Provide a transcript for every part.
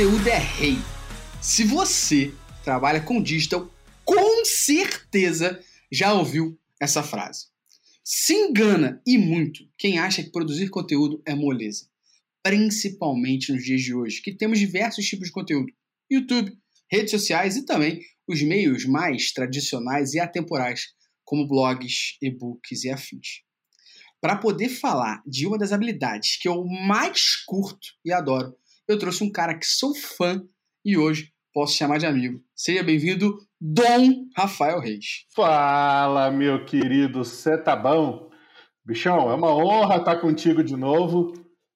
conteúdo é rei. Se você trabalha com digital, com certeza já ouviu essa frase. Se engana e muito quem acha que produzir conteúdo é moleza. Principalmente nos dias de hoje, que temos diversos tipos de conteúdo: YouTube, redes sociais e também os meios mais tradicionais e atemporais, como blogs, e-books e afins. Para poder falar de uma das habilidades que eu mais curto e adoro, eu trouxe um cara que sou fã e hoje posso chamar de amigo. Seja bem-vindo, Dom Rafael Reis. Fala, meu querido, você tá bom? Bichão, é uma honra estar contigo de novo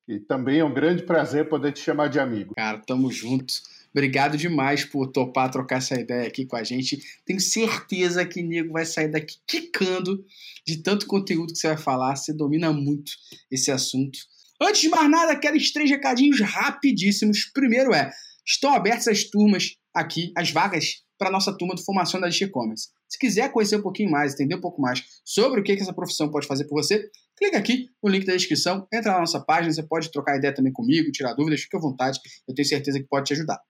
e também é um grande prazer poder te chamar de amigo. Cara, tamo junto. Obrigado demais por topar trocar essa ideia aqui com a gente. Tenho certeza que o Nego vai sair daqui quicando de tanto conteúdo que você vai falar. Você domina muito esse assunto. Antes de mais nada, aqueles três recadinhos rapidíssimos. Primeiro é, estão abertas as turmas aqui, as vagas para a nossa turma de formação da e-commerce. Se quiser conhecer um pouquinho mais, entender um pouco mais sobre o que, essa profissão pode fazer por você, clica aqui no link da descrição, entra na nossa página, você pode trocar ideia também comigo, tirar dúvidas, fique à vontade, eu tenho certeza que pode te ajudar.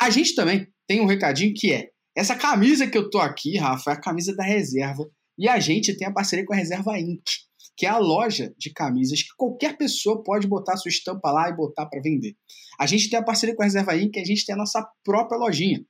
A gente também tem um recadinho que é, essa camisa que eu tô aqui, Rafa, é a camisa da reserva, e a gente tem a parceria com a Reserva Inc., que é a loja de camisas que qualquer pessoa pode botar sua estampa lá e botar para vender. A gente tem a parceria com a Reserva Inc., a gente tem a nossa própria lojinha.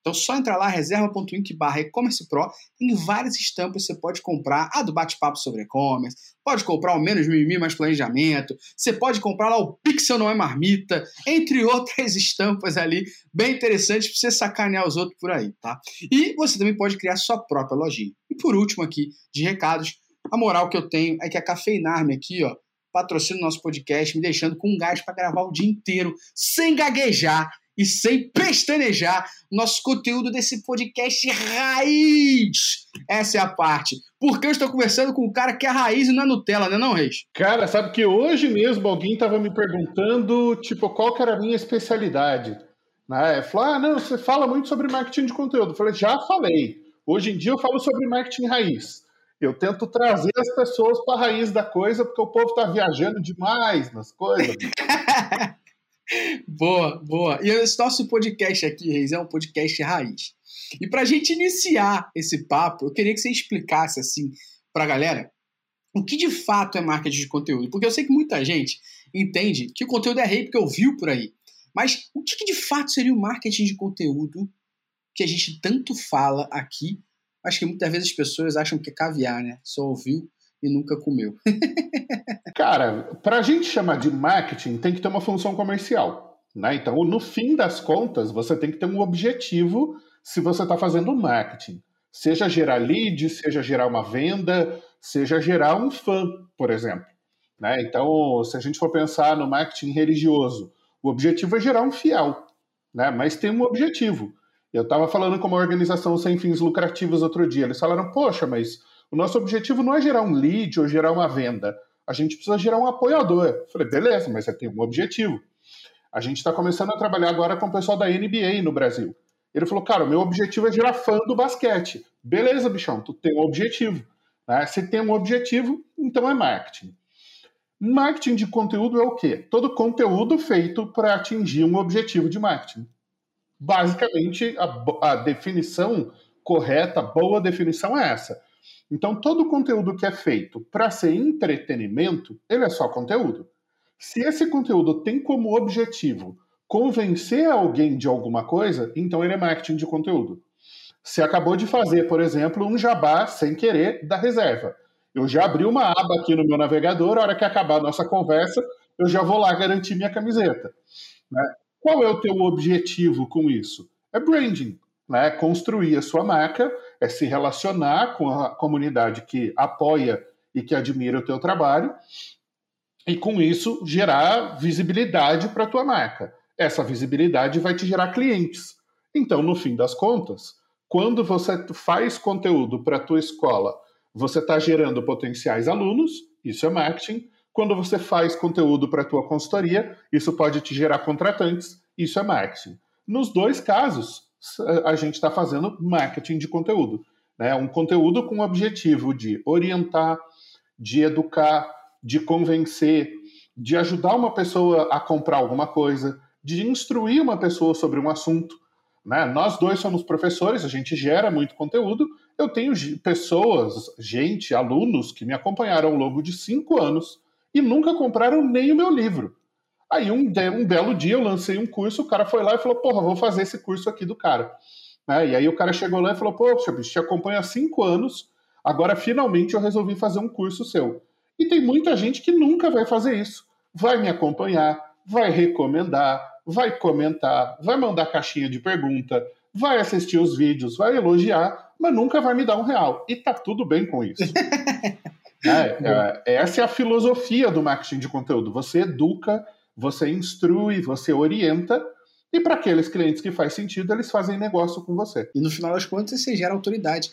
Então só entrar lá, reserva.inc barra e-commerce pro, tem várias estampas que você pode comprar, a do bate-papo sobre e-commerce, pode comprar o menos mimimi mais planejamento, você pode comprar lá o Pixel não é marmita, entre outras estampas ali, bem interessantes para você sacanear os outros por aí, tá? E você também pode criar sua própria lojinha. E por último aqui, de recados, a moral que eu tenho é que a Cafeinarme aqui, ó, patrocina o nosso podcast, me deixando com gás para gravar o dia inteiro, sem gaguejar e sem pestanejar nosso conteúdo desse podcast raiz. Essa é a parte. Porque eu estou conversando com um cara que é raiz e não é Nutella, né não, Reis? Cara, sabe que hoje mesmo alguém estava me perguntando, tipo, qual que era a minha especialidade. Né? Falou, ah, não, você fala muito sobre marketing de conteúdo. Eu falei, já falei. Hoje em dia eu falo sobre marketing raiz. Eu tento trazer as pessoas para a raiz da coisa, porque o povo está viajando demais nas coisas. boa, boa. E esse nosso podcast aqui, Reis, é um podcast raiz. E para a gente iniciar esse papo, eu queria que você explicasse assim para a galera o que de fato é marketing de conteúdo. Porque eu sei que muita gente entende que o conteúdo é rei porque ouviu por aí. Mas o que de fato seria o marketing de conteúdo que a gente tanto fala aqui? Acho que muitas vezes as pessoas acham que é caviar, né? Só ouviu e nunca comeu. Cara, para a gente chamar de marketing, tem que ter uma função comercial. Né? Então, no fim das contas, você tem que ter um objetivo se você está fazendo marketing. Seja gerar lead, seja gerar uma venda, seja gerar um fã, por exemplo. Né? Então, se a gente for pensar no marketing religioso, o objetivo é gerar um fiel, né? mas tem um objetivo. Eu estava falando com uma organização sem fins lucrativos outro dia. Eles falaram: Poxa, mas o nosso objetivo não é gerar um lead ou gerar uma venda. A gente precisa gerar um apoiador. Eu falei, beleza, mas você tem um objetivo. A gente está começando a trabalhar agora com o pessoal da NBA no Brasil. Ele falou, cara, o meu objetivo é gerar fã do basquete. Beleza, bichão, tu tem um objetivo. Né? Se tem um objetivo, então é marketing. Marketing de conteúdo é o quê? Todo conteúdo feito para atingir um objetivo de marketing. Basicamente, a, a definição correta, boa definição é essa. Então, todo conteúdo que é feito para ser entretenimento, ele é só conteúdo. Se esse conteúdo tem como objetivo convencer alguém de alguma coisa, então ele é marketing de conteúdo. Você acabou de fazer, por exemplo, um jabá sem querer da reserva. Eu já abri uma aba aqui no meu navegador, a hora que acabar a nossa conversa, eu já vou lá garantir minha camiseta. Né? Qual é o teu objetivo com isso? É branding né, construir a sua marca, é se relacionar com a comunidade que apoia e que admira o teu trabalho, e com isso gerar visibilidade para a tua marca. Essa visibilidade vai te gerar clientes. Então, no fim das contas, quando você faz conteúdo para a tua escola, você está gerando potenciais alunos, isso é marketing. Quando você faz conteúdo para a tua consultoria, isso pode te gerar contratantes, isso é marketing. Nos dois casos, a gente está fazendo marketing de conteúdo. Né? Um conteúdo com o objetivo de orientar, de educar, de convencer, de ajudar uma pessoa a comprar alguma coisa, de instruir uma pessoa sobre um assunto. Né? Nós dois somos professores, a gente gera muito conteúdo. Eu tenho pessoas, gente, alunos que me acompanharam ao longo de cinco anos e nunca compraram nem o meu livro. Aí um, um belo dia eu lancei um curso, o cara foi lá e falou: Porra, vou fazer esse curso aqui do cara. Né? E aí o cara chegou lá e falou: Poxa, bicho, te acompanho há cinco anos, agora finalmente eu resolvi fazer um curso seu. E tem muita gente que nunca vai fazer isso. Vai me acompanhar, vai recomendar, vai comentar, vai mandar caixinha de pergunta, vai assistir os vídeos, vai elogiar, mas nunca vai me dar um real. E tá tudo bem com isso. é, é, essa é a filosofia do marketing de conteúdo. Você educa, você instrui, você orienta, e para aqueles clientes que faz sentido, eles fazem negócio com você. E no final das contas, você gera autoridade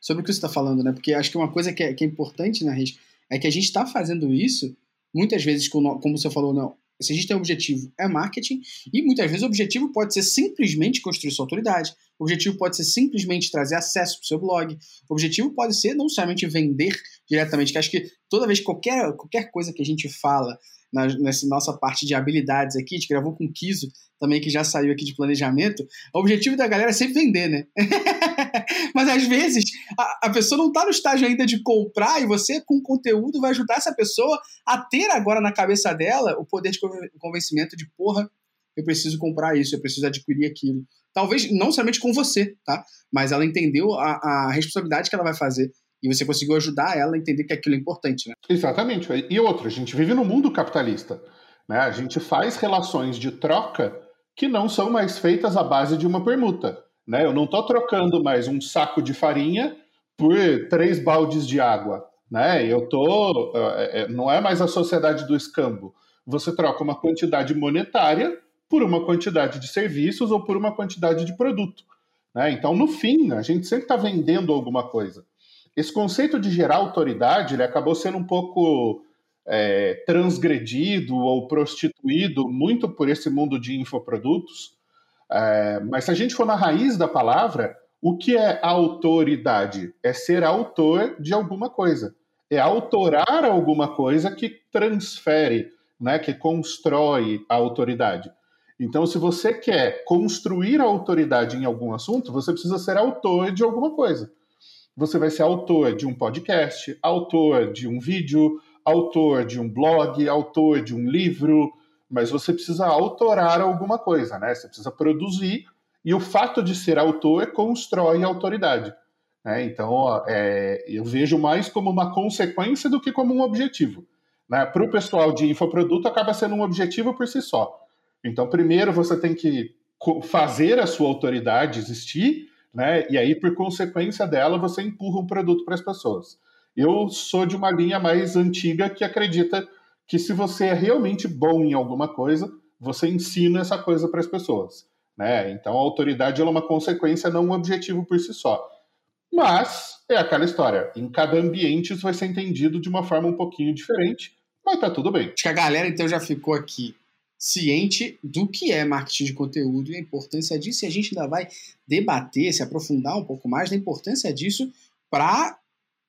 sobre o que você está falando, né? Porque acho que uma coisa que é, que é importante na rede é que a gente está fazendo isso, muitas vezes, como você falou, não, se a gente tem um objetivo, é marketing, e muitas vezes o objetivo pode ser simplesmente construir sua autoridade, o objetivo pode ser simplesmente trazer acesso para o seu blog, o objetivo pode ser não somente vender diretamente, que acho que toda vez, qualquer, qualquer coisa que a gente fala na, nessa nossa parte de habilidades aqui, a gente gravou com o Kiso também, que já saiu aqui de planejamento, o objetivo da galera é sempre vender, né? Mas às vezes a, a pessoa não está no estágio ainda de comprar e você, com conteúdo, vai ajudar essa pessoa a ter agora na cabeça dela o poder de convencimento de, porra, eu preciso comprar isso, eu preciso adquirir aquilo. Talvez não somente com você, tá? Mas ela entendeu a, a responsabilidade que ela vai fazer e você conseguiu ajudar ela a entender que aquilo é importante, né? Exatamente. E outra, a gente vive no mundo capitalista. Né? A gente faz relações de troca que não são mais feitas à base de uma permuta. Né? Eu não estou trocando mais um saco de farinha por três baldes de água. Né? Eu tô, é, é, não é mais a sociedade do escambo. Você troca uma quantidade monetária por uma quantidade de serviços ou por uma quantidade de produto. Né? Então, no fim, a gente sempre está vendendo alguma coisa. Esse conceito de gerar autoridade ele acabou sendo um pouco é, transgredido ou prostituído muito por esse mundo de infoprodutos, é, mas se a gente for na raiz da palavra, o que é autoridade? É ser autor de alguma coisa. É autorar alguma coisa que transfere, né, que constrói a autoridade. Então, se você quer construir a autoridade em algum assunto, você precisa ser autor de alguma coisa. Você vai ser autor de um podcast, autor de um vídeo, autor de um blog, autor de um livro, mas você precisa autorar alguma coisa, né? Você precisa produzir, e o fato de ser autor constrói autoridade. Né? Então, é, eu vejo mais como uma consequência do que como um objetivo. Né? Para o pessoal de infoproduto, acaba sendo um objetivo por si só. Então, primeiro você tem que fazer a sua autoridade existir, né? e aí, por consequência dela, você empurra um produto para as pessoas. Eu sou de uma linha mais antiga que acredita que se você é realmente bom em alguma coisa, você ensina essa coisa para as pessoas. Né? Então a autoridade é uma consequência, não um objetivo por si só. Mas é aquela história. Em cada ambiente isso vai ser entendido de uma forma um pouquinho diferente, mas tá tudo bem. Acho que a galera então já ficou aqui ciente do que é marketing de conteúdo e a importância disso. E a gente ainda vai debater, se aprofundar um pouco mais da importância disso para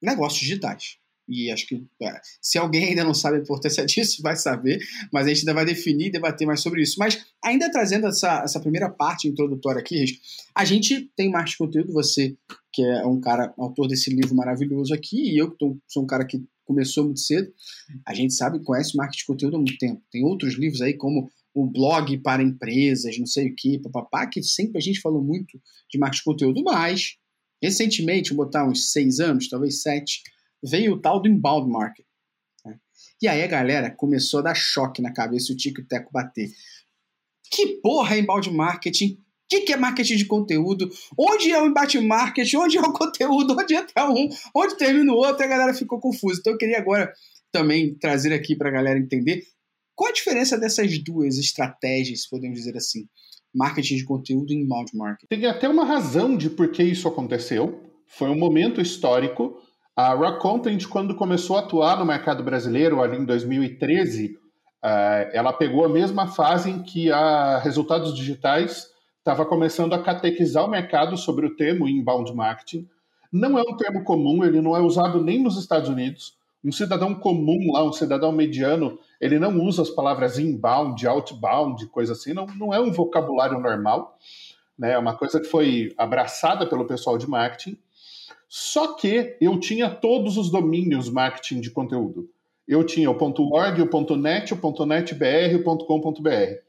negócios digitais. E acho que é, se alguém ainda não sabe a importância disso, vai saber, mas a gente ainda vai definir e debater mais sobre isso. Mas ainda trazendo essa, essa primeira parte introdutória aqui, a gente tem de conteúdo, você que é um cara, autor desse livro maravilhoso aqui, e eu que tô, sou um cara que começou muito cedo, a gente sabe, conhece marketing de conteúdo há muito tempo. Tem outros livros aí como o blog para empresas, não sei o que, papapá, que sempre a gente falou muito de marketing de conteúdo, mas recentemente, vou botar uns seis anos, talvez sete, veio o tal do inbound market. Né? E aí a galera começou a dar choque na cabeça o tico e o teco bater. Que porra é inbound marketing? O que, que, é marketing de conteúdo? Onde é o embate marketing? Onde é o conteúdo? Onde entra um? Onde termina o outro? A galera ficou confusa. Então eu queria agora também trazer aqui para a galera entender qual a diferença dessas duas estratégias, podemos dizer assim. Marketing de conteúdo e inbound marketing. Tem até uma razão de por que isso aconteceu. Foi um momento histórico a Rock Content, quando começou a atuar no mercado brasileiro, ali em 2013, eh, ela pegou a mesma fase em que a Resultados Digitais estava começando a catequizar o mercado sobre o termo inbound marketing. Não é um termo comum, ele não é usado nem nos Estados Unidos. Um cidadão comum lá, um cidadão mediano, ele não usa as palavras inbound, outbound, coisa assim, não, não é um vocabulário normal, né? É uma coisa que foi abraçada pelo pessoal de marketing. Só que eu tinha todos os domínios marketing de conteúdo. Eu tinha o .org, o .net, o .netbr, o .com.br.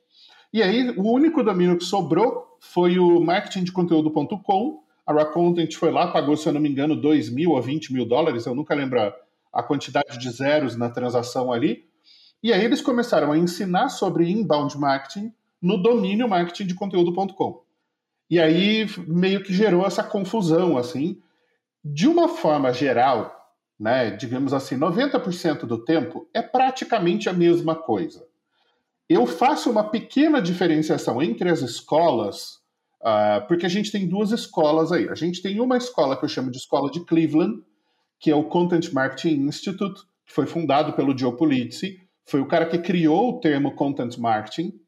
E aí, o único domínio que sobrou foi o marketingdeconteúdo.com. A Raw Content foi lá, pagou, se eu não me engano, 2 mil ou 20 mil dólares, eu nunca lembro a quantidade de zeros na transação ali. E aí eles começaram a ensinar sobre inbound marketing no domínio marketingdeconteúdo.com. E aí meio que gerou essa confusão, assim. De uma forma geral, né, digamos assim, 90% do tempo é praticamente a mesma coisa. Eu faço uma pequena diferenciação entre as escolas, uh, porque a gente tem duas escolas aí. A gente tem uma escola que eu chamo de escola de Cleveland, que é o Content Marketing Institute, que foi fundado pelo Joe Pulizzi, foi o cara que criou o termo Content Marketing,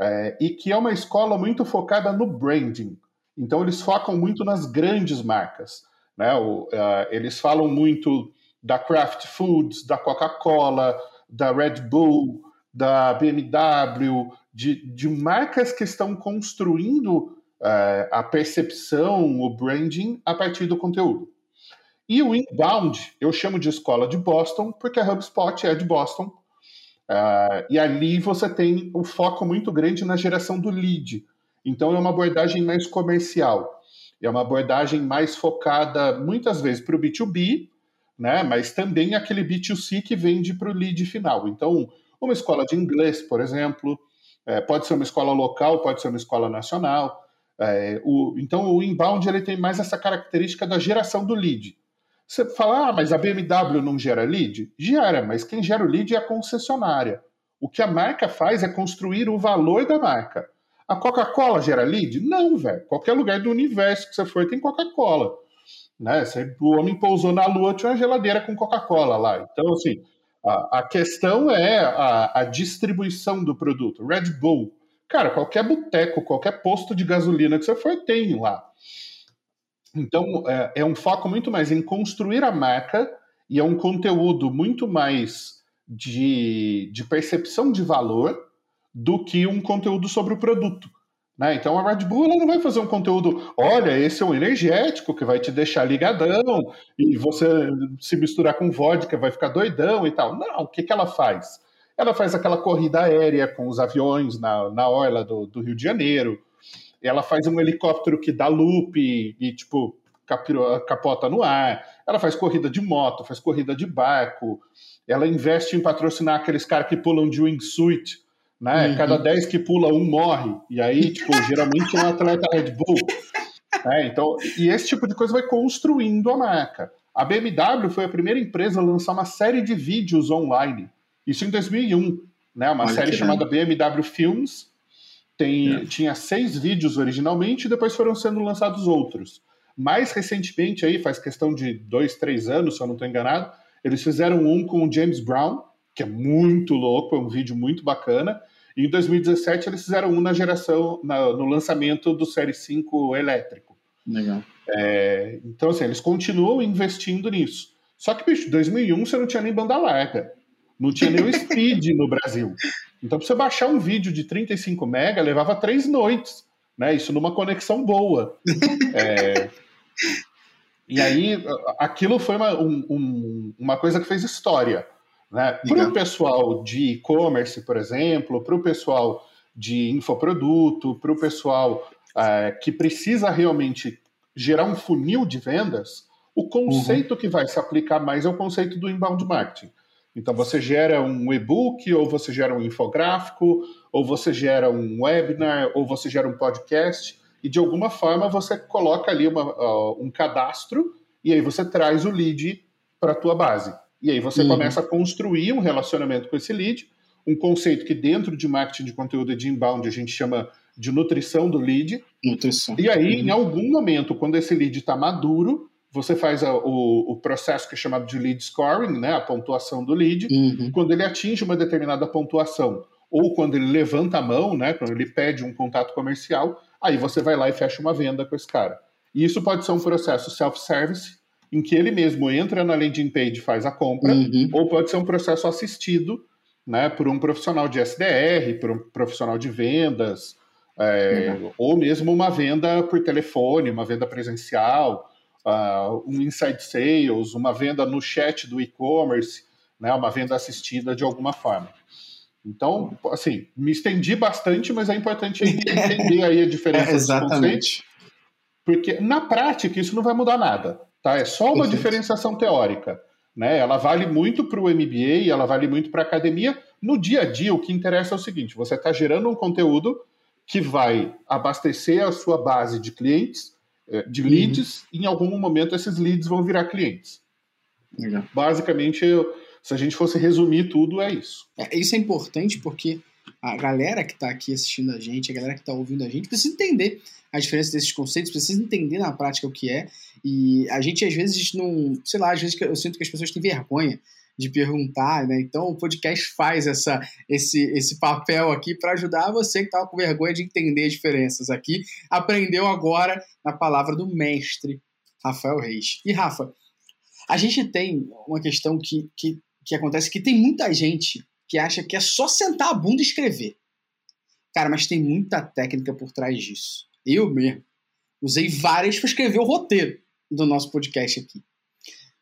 é, e que é uma escola muito focada no branding. Então, eles focam muito nas grandes marcas. Né? O, uh, eles falam muito da Kraft Foods, da Coca-Cola, da Red Bull, da BMW, de, de marcas que estão construindo uh, a percepção, o branding a partir do conteúdo. E o inbound, eu chamo de escola de Boston, porque a HubSpot é de Boston. Uh, e ali você tem um foco muito grande na geração do lead. Então é uma abordagem mais comercial. É uma abordagem mais focada, muitas vezes, para o B2B, né? mas também aquele B2C que vende para o lead final. Então, uma escola de inglês, por exemplo, é, pode ser uma escola local, pode ser uma escola nacional. É, o, então, o inbound ele tem mais essa característica da geração do lead. Você fala, ah, mas a BMW não gera lead? Gera, mas quem gera o lead é a concessionária. O que a marca faz é construir o valor da marca. A Coca-Cola gera lead? Não, velho. Qualquer lugar do universo que você for tem Coca-Cola. Né? O homem pousou na Lua, tinha uma geladeira com Coca-Cola lá. Então, assim, a, a questão é a, a, distribuição do produto. Red Bull. Cara, qualquer boteco, qualquer posto de gasolina que você for, tem lá. Então, é, é um foco muito mais em construir a marca e é um conteúdo muito mais de, de percepção de valor do que um conteúdo sobre o produto. Né? Então a Red Bull não vai fazer um conteúdo, olha, esse é um energético que vai te deixar ligadão, e você se misturar com vodka vai ficar doidão e tal. Não, o que, que ela faz? Ela faz aquela corrida aérea com os aviões na, na orla do, do Rio de Janeiro, ela faz um helicóptero que dá loop e, e tipo, capota no ar, ela faz corrida de moto, faz corrida de barco, ela investe em patrocinar aqueles caras que pulam de wingsuit, né? Uhum. Cada 10 que pula, um morre. E aí, tipo, geralmente é um atleta Red Bull. Né? Então, e esse tipo de coisa vai construindo a marca. A BMW foi a primeira empresa a lançar uma série de vídeos online. Isso em 2001, né? Uma Olha série chamada BMW Films. Tem, é. Tinha seis vídeos originalmente e depois foram sendo lançados outros. Mais recentemente, aí, faz questão de dois, três anos, se eu não estou enganado, eles fizeram um com o James Brown, que é muito louco, é um vídeo muito bacana. E em 2017 eles fizeram um na geração, na, no lançamento do Série 5 elétrico. Legal. É, então, assim, eles continuam investindo nisso. Só que, bicho, 2001 você não tinha nem banda larga. Não tinha nem o Speed no Brasil. Então, para você baixar um vídeo de 35 mega, levava três noites. Né? Isso numa conexão boa. É, e aí, aquilo foi uma, um, um, uma coisa que fez história. Né? Para o pessoal de e-commerce, por exemplo, para o pessoal de infoproduto, para o pessoal é, que precisa realmente gerar um funil de vendas, o conceito uhum. que vai se aplicar mais é o conceito do inbound marketing. Então você gera um e-book, ou você gera um infográfico, ou você gera um webinar, ou você gera um podcast, e de alguma forma você coloca ali uma, uh, um cadastro e aí você traz o lead para a tua base. E aí você uhum. começa a construir um relacionamento com esse lead, um conceito que dentro de marketing de conteúdo e de inbound a gente chama de nutrição do lead. Nutrição. E aí, uhum. em algum momento, quando esse lead está maduro, você faz a, o, o, processo que é chamado de lead scoring, né, a pontuação do lead. Uhum. Quando ele atinge uma determinada pontuação, ou quando ele levanta a mão, né, quando ele pede um contato comercial, aí você vai lá e fecha uma venda com esse cara. E isso pode ser um processo self-service, em que ele mesmo entra na landing page e faz a compra, uhum. ou pode ser um processo assistido, né, por um profissional de SDR, por um profissional de vendas, é, uhum. ou mesmo uma venda por telefone, uma venda presencial, uh, um inside sales, uma venda no chat do e-commerce, né, uma venda assistida de alguma forma. Então, assim, me estendi bastante, mas é importante entender aí a diferença é, exatamente. porque na prática isso não vai mudar nada, tá? É só uma diferenciação teórica, né? Ela vale muito para o MBA, ela vale muito para a academia. No dia a dia, o que interessa é o seguinte: você está gerando um conteúdo que vai abastecer a sua base de clientes, eh, de uhum. leads, uhum. e em algum momento esses leads vão virar clientes. Legal. Basicamente, se a gente fosse resumir tudo, é isso. É, isso é importante porque a galera que está aqui assistindo a gente, a galera que está ouvindo a gente, precisa entender a diferença desses conceitos, precisa entender na prática o que é. E a gente, às vezes, não. Sei lá, às vezes eu sinto que as pessoas têm vergonha de perguntar, né? Então o podcast faz essa, esse, esse papel aqui para ajudar você que estava com vergonha de entender as diferenças aqui. Aprendeu agora na palavra do mestre Rafael Reis. E Rafa, a gente tem uma questão que, que que acontece que tem muita gente que acha que é só sentar a bunda e escrever. Cara, mas tem muita técnica por trás disso. Eu mesmo usei várias para escrever o roteiro do nosso podcast aqui.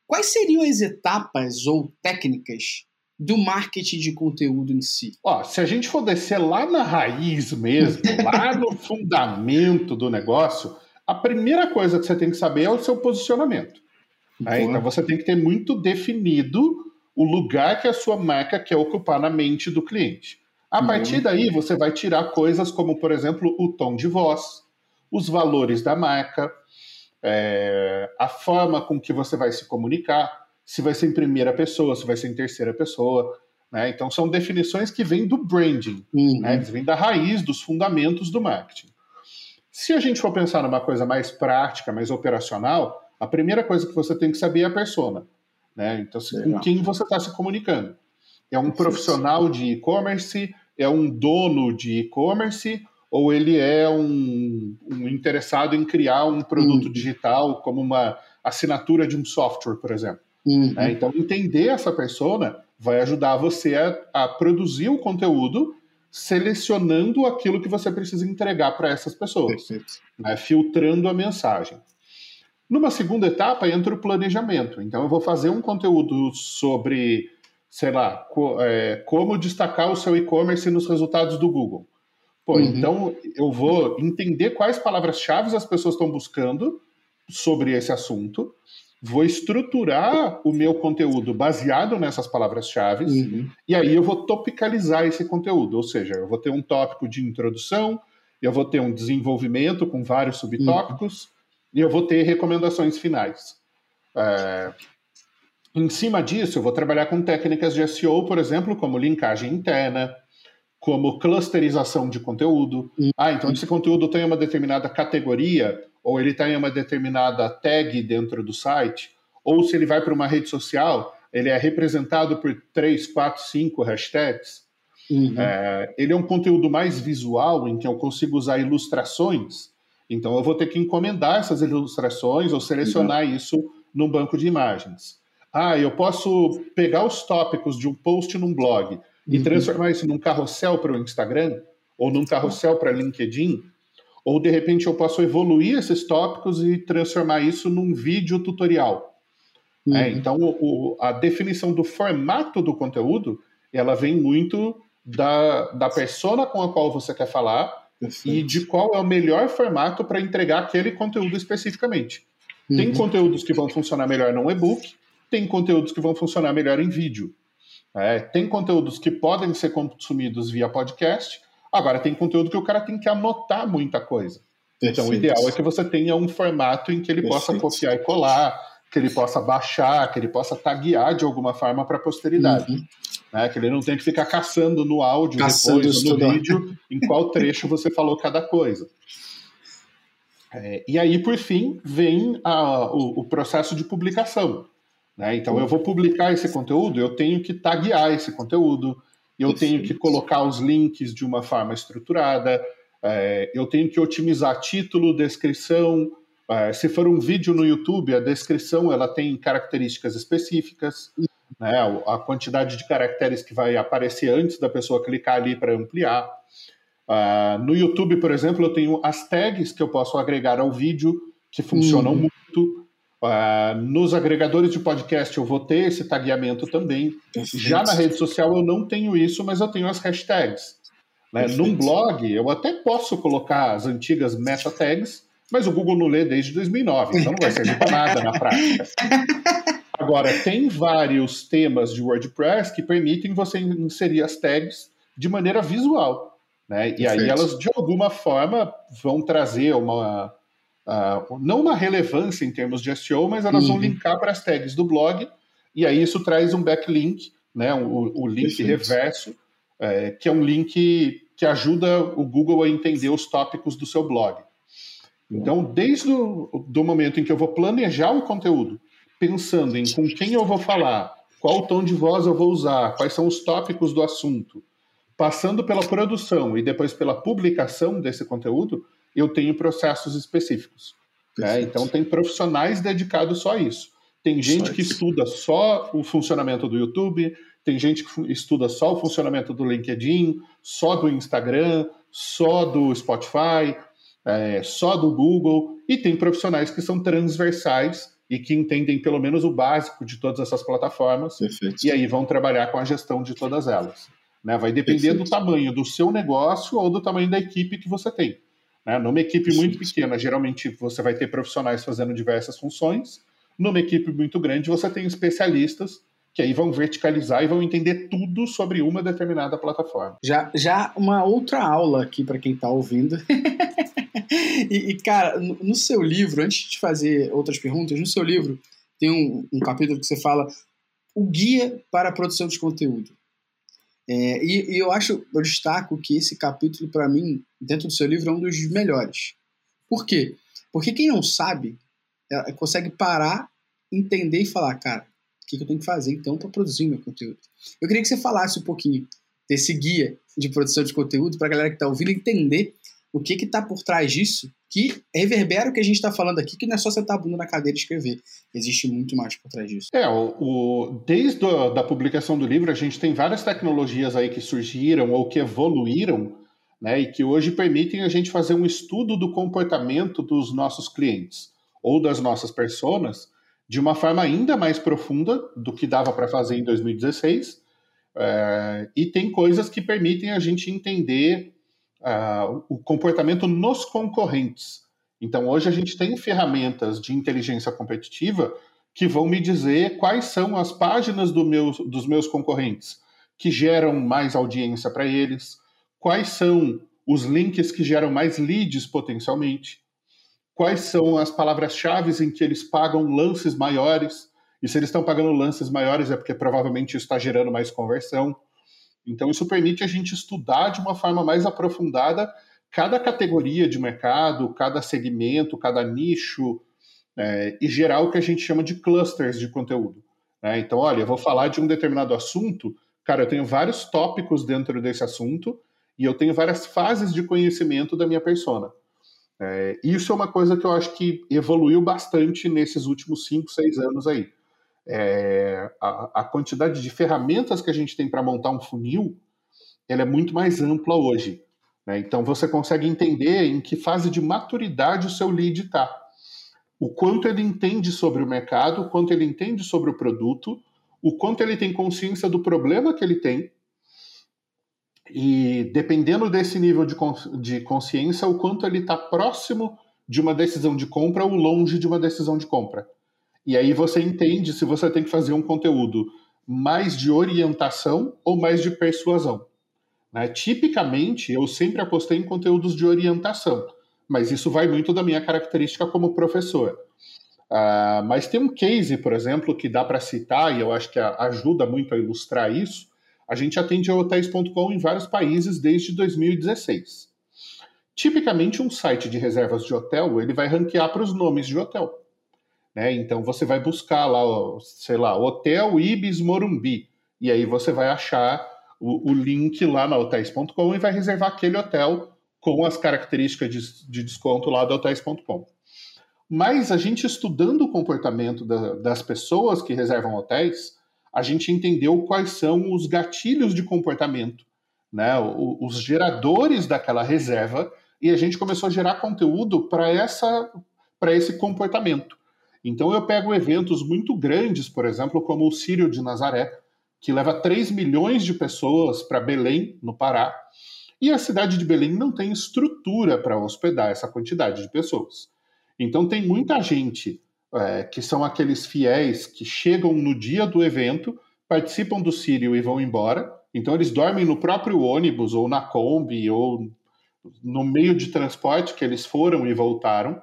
Quais seriam as etapas ou técnicas do marketing de conteúdo em si? Ó, se a gente for descer lá na raiz mesmo, lá no fundamento do negócio, a primeira coisa que você tem que saber é o seu posicionamento. Né? Então você tem que ter muito definido o lugar que a sua marca quer ocupar na mente do cliente. A uhum. partir daí, você vai tirar coisas como, por exemplo, o tom de voz, os valores da marca, é, a forma com que você vai se comunicar, se vai ser em primeira pessoa, se vai ser em terceira pessoa. Né? Então, são definições que vêm do branding, uhum. né? vêm da raiz, dos fundamentos do marketing. Se a gente for pensar numa coisa mais prática, mais operacional, a primeira coisa que você tem que saber é a persona. Né? Então, se, com quem você está se comunicando? É um profissional de e-commerce? É um dono de e-commerce? Ou ele é um, um, interessado em criar um produto uhum. digital como uma assinatura de um software, por exemplo? Uhum. Né? Então, entender essa persona vai ajudar você a, a produzir o conteúdo selecionando aquilo que você precisa entregar para essas pessoas, né? filtrando a mensagem. Numa segunda etapa entra o planejamento. Então eu vou fazer um conteúdo sobre, sei lá, co é, como destacar o seu e-commerce nos resultados do Google. Pô, uhum. então eu vou entender quais palavras-chave as pessoas estão buscando sobre esse assunto, vou estruturar o meu conteúdo baseado nessas palavras-chave, uhum. e aí eu vou topicalizar esse conteúdo, ou seja, eu vou ter um tópico de introdução, eu vou ter um desenvolvimento com vários subtópicos, uhum e eu vou ter recomendações finais. É, em cima disso, eu vou trabalhar com técnicas de SEO, por exemplo, como linkagem interna, como clusterização de conteúdo. Ah, então esse conteúdo tem uma determinada categoria, ou ele tem uma determinada tag dentro do site, ou se ele vai para uma rede social, ele é representado por três, quatro, cinco hashtags. Uhum. É, ele é um conteúdo mais visual, em que eu consigo usar ilustrações então eu vou ter que encomendar essas ilustrações ou selecionar isso no banco de imagens. Ah, eu posso pegar os tópicos de um post num blog uhum. e transformar isso num carrossel para o Instagram ou num carrossel para LinkedIn, ou de repente eu posso evoluir esses tópicos e transformar isso num vídeo tutorial. É, uhum. É, então o, a definição do formato do conteúdo ela vem muito da, da persona com a qual você quer falar Perfeito. e de qual é o melhor formato para entregar aquele conteúdo especificamente. Uhum. Tem conteúdos que vão funcionar melhor num e-book, tem conteúdos que vão funcionar melhor em vídeo. É, tem conteúdos que podem ser consumidos via podcast, agora tem conteúdo que o cara tem que anotar muita coisa. Perfeito. Então, o ideal é que você tenha um formato em que ele Perfeito. possa copiar e colar, que ele possa baixar, que ele possa taguear de alguma forma para a posteridade. Uhum. Né? Que ele não tem que ficar caçando no áudio caçando depois no vídeo em qual trecho você falou cada coisa. É, e aí, por fim, vem a, o, o, processo de publicação. Né? Então, eu vou publicar esse conteúdo, eu tenho que taguear esse conteúdo, eu tenho que colocar os links de uma forma estruturada, é, eu tenho que otimizar título, descrição, é, se for um vídeo no YouTube, a descrição ela tem características específicas. Né, a quantidade de caracteres que vai aparecer antes da pessoa clicar ali para ampliar. Uh, no YouTube, por exemplo, eu tenho as tags que eu posso agregar ao vídeo, que funcionam uhum. muito. Uh, nos agregadores de podcast eu vou ter esse tagueamento também. Perfeito. Já na rede social eu não tenho isso, mas eu tenho as hashtags. Né? Num blog eu até posso colocar as antigas meta tags, mas o Google não lê desde 2009, então não vai servir para nada na prática. Agora, tem vários temas de WordPress que permitem você inserir as tags de maneira visual. Né? E aí elas, de alguma forma, vão trazer uma. Uh, não uma relevância em termos de SEO, mas elas uhum. vão linkar para as tags do blog, e aí isso traz um backlink, né? o, o link Perfeito. reverso, é, que é um link que ajuda o Google a entender os tópicos do seu blog. Então, desde o do momento em que eu vou planejar o conteúdo, pensando em com quem eu vou falar, qual tom de voz eu vou usar, quais são os tópicos do assunto, passando pela produção e depois pela publicação desse conteúdo, eu tenho processos específicos. Né? Então, tem profissionais dedicados só a isso. Tem gente que estuda só o funcionamento do YouTube, tem gente que estuda só o funcionamento do LinkedIn, só do Instagram, só do Spotify, é, só do Google, e tem profissionais que são transversais e que entendem pelo menos o básico de todas essas plataformas, Perfeito. e aí vão trabalhar com a gestão de todas elas. Né? Vai depender Perfeito. do tamanho do seu negócio ou do tamanho da equipe que você tem. Né? Numa equipe muito pequena, geralmente você vai ter profissionais fazendo diversas funções. Numa equipe muito grande, você tem especialistas que aí vão verticalizar e vão entender tudo sobre uma determinada plataforma. Já, já uma outra aula aqui para quem está ouvindo. e, e, cara, no, no, seu livro, antes de fazer outras perguntas, no seu livro tem um, um capítulo que você fala o guia para a produção de conteúdo. É, e, e, eu acho, eu destaco que esse capítulo, para mim, dentro do seu livro, é um dos melhores. Por quê? Porque quem não sabe consegue parar, entender e falar, cara, que, que eu tenho que fazer então para produzir meu conteúdo. Eu queria que você falasse um pouquinho desse guia de produção de conteúdo para a galera que está ouvindo entender o que está por trás disso, que reverbera o que a gente está falando aqui, que não é só sentar a bunda na cadeira e escrever. Existe muito mais por trás disso. É, o, o desde a da publicação do livro, a gente tem várias tecnologias aí que surgiram ou que evoluíram, né, e que hoje permitem a gente fazer um estudo do comportamento dos nossos clientes ou das nossas personas de uma forma ainda mais profunda do que dava para fazer em 2016. É, e tem coisas que permitem a gente entender o comportamento nos concorrentes. Então, hoje a gente tem ferramentas de inteligência competitiva que vão me dizer quais são as páginas do meu, dos meus concorrentes que geram mais audiência para eles, quais são os links que geram mais leads potencialmente, quais são as palavras-chave em que eles pagam lances maiores, e se eles estão pagando lances maiores é porque provavelmente isso está gerando mais conversão. Então, isso permite a gente estudar de uma forma mais aprofundada cada categoria de mercado, cada segmento, cada nicho, é, e gerar o que a gente chama de clusters de conteúdo. Né? Então, olha, eu vou falar de um determinado assunto, cara, eu tenho vários tópicos dentro desse assunto, e eu tenho várias fases de conhecimento da minha persona. É, isso é uma coisa que eu acho que evoluiu bastante nesses últimos 5, 6 anos aí. É, a, a, quantidade de ferramentas que a gente tem para montar um funil ela é muito mais ampla hoje. Né? Então você consegue entender em que fase de maturidade o seu lead está. O quanto ele entende sobre o mercado, o quanto ele entende sobre o produto, o quanto ele tem consciência do problema que ele tem e dependendo desse nível de, de consciência, o quanto ele está próximo de uma decisão de compra ou longe de uma decisão de compra. E aí você entende se você tem que fazer um conteúdo mais de orientação ou mais de persuasão. Né? Tipicamente, eu sempre apostei em conteúdos de orientação, mas isso vai muito da minha característica como professor. Uh, mas tem um case, por exemplo, que dá para citar, e eu acho que ajuda muito a ilustrar isso, a gente atende a hotéis.com em vários países desde 2016. Tipicamente, um site de reservas de hotel ele vai ranquear para os nomes de hotel. Né? Então, você vai buscar lá, sei lá, Hotel Ibis Morumbi, e aí você vai achar o, o link lá na hotéis.com e vai reservar aquele hotel com as características de, de desconto lá da hotéis.com. Mas a gente estudando o comportamento da, das pessoas que reservam hotéis, a gente entendeu quais são os gatilhos de comportamento, né, os geradores daquela reserva, e a gente começou a gerar conteúdo para essa para esse comportamento. Então eu pego eventos muito grandes, por exemplo, como o Sírio de Nazaré, que leva 3 milhões de pessoas para Belém, no Pará, e a cidade de Belém não tem estrutura para hospedar essa quantidade de pessoas. Então tem muita gente é, que são aqueles fiéis que chegam no dia do evento, participam do Sírio e vão embora. Então eles dormem no próprio ônibus ou na Kombi ou no meio de transporte que eles foram e voltaram.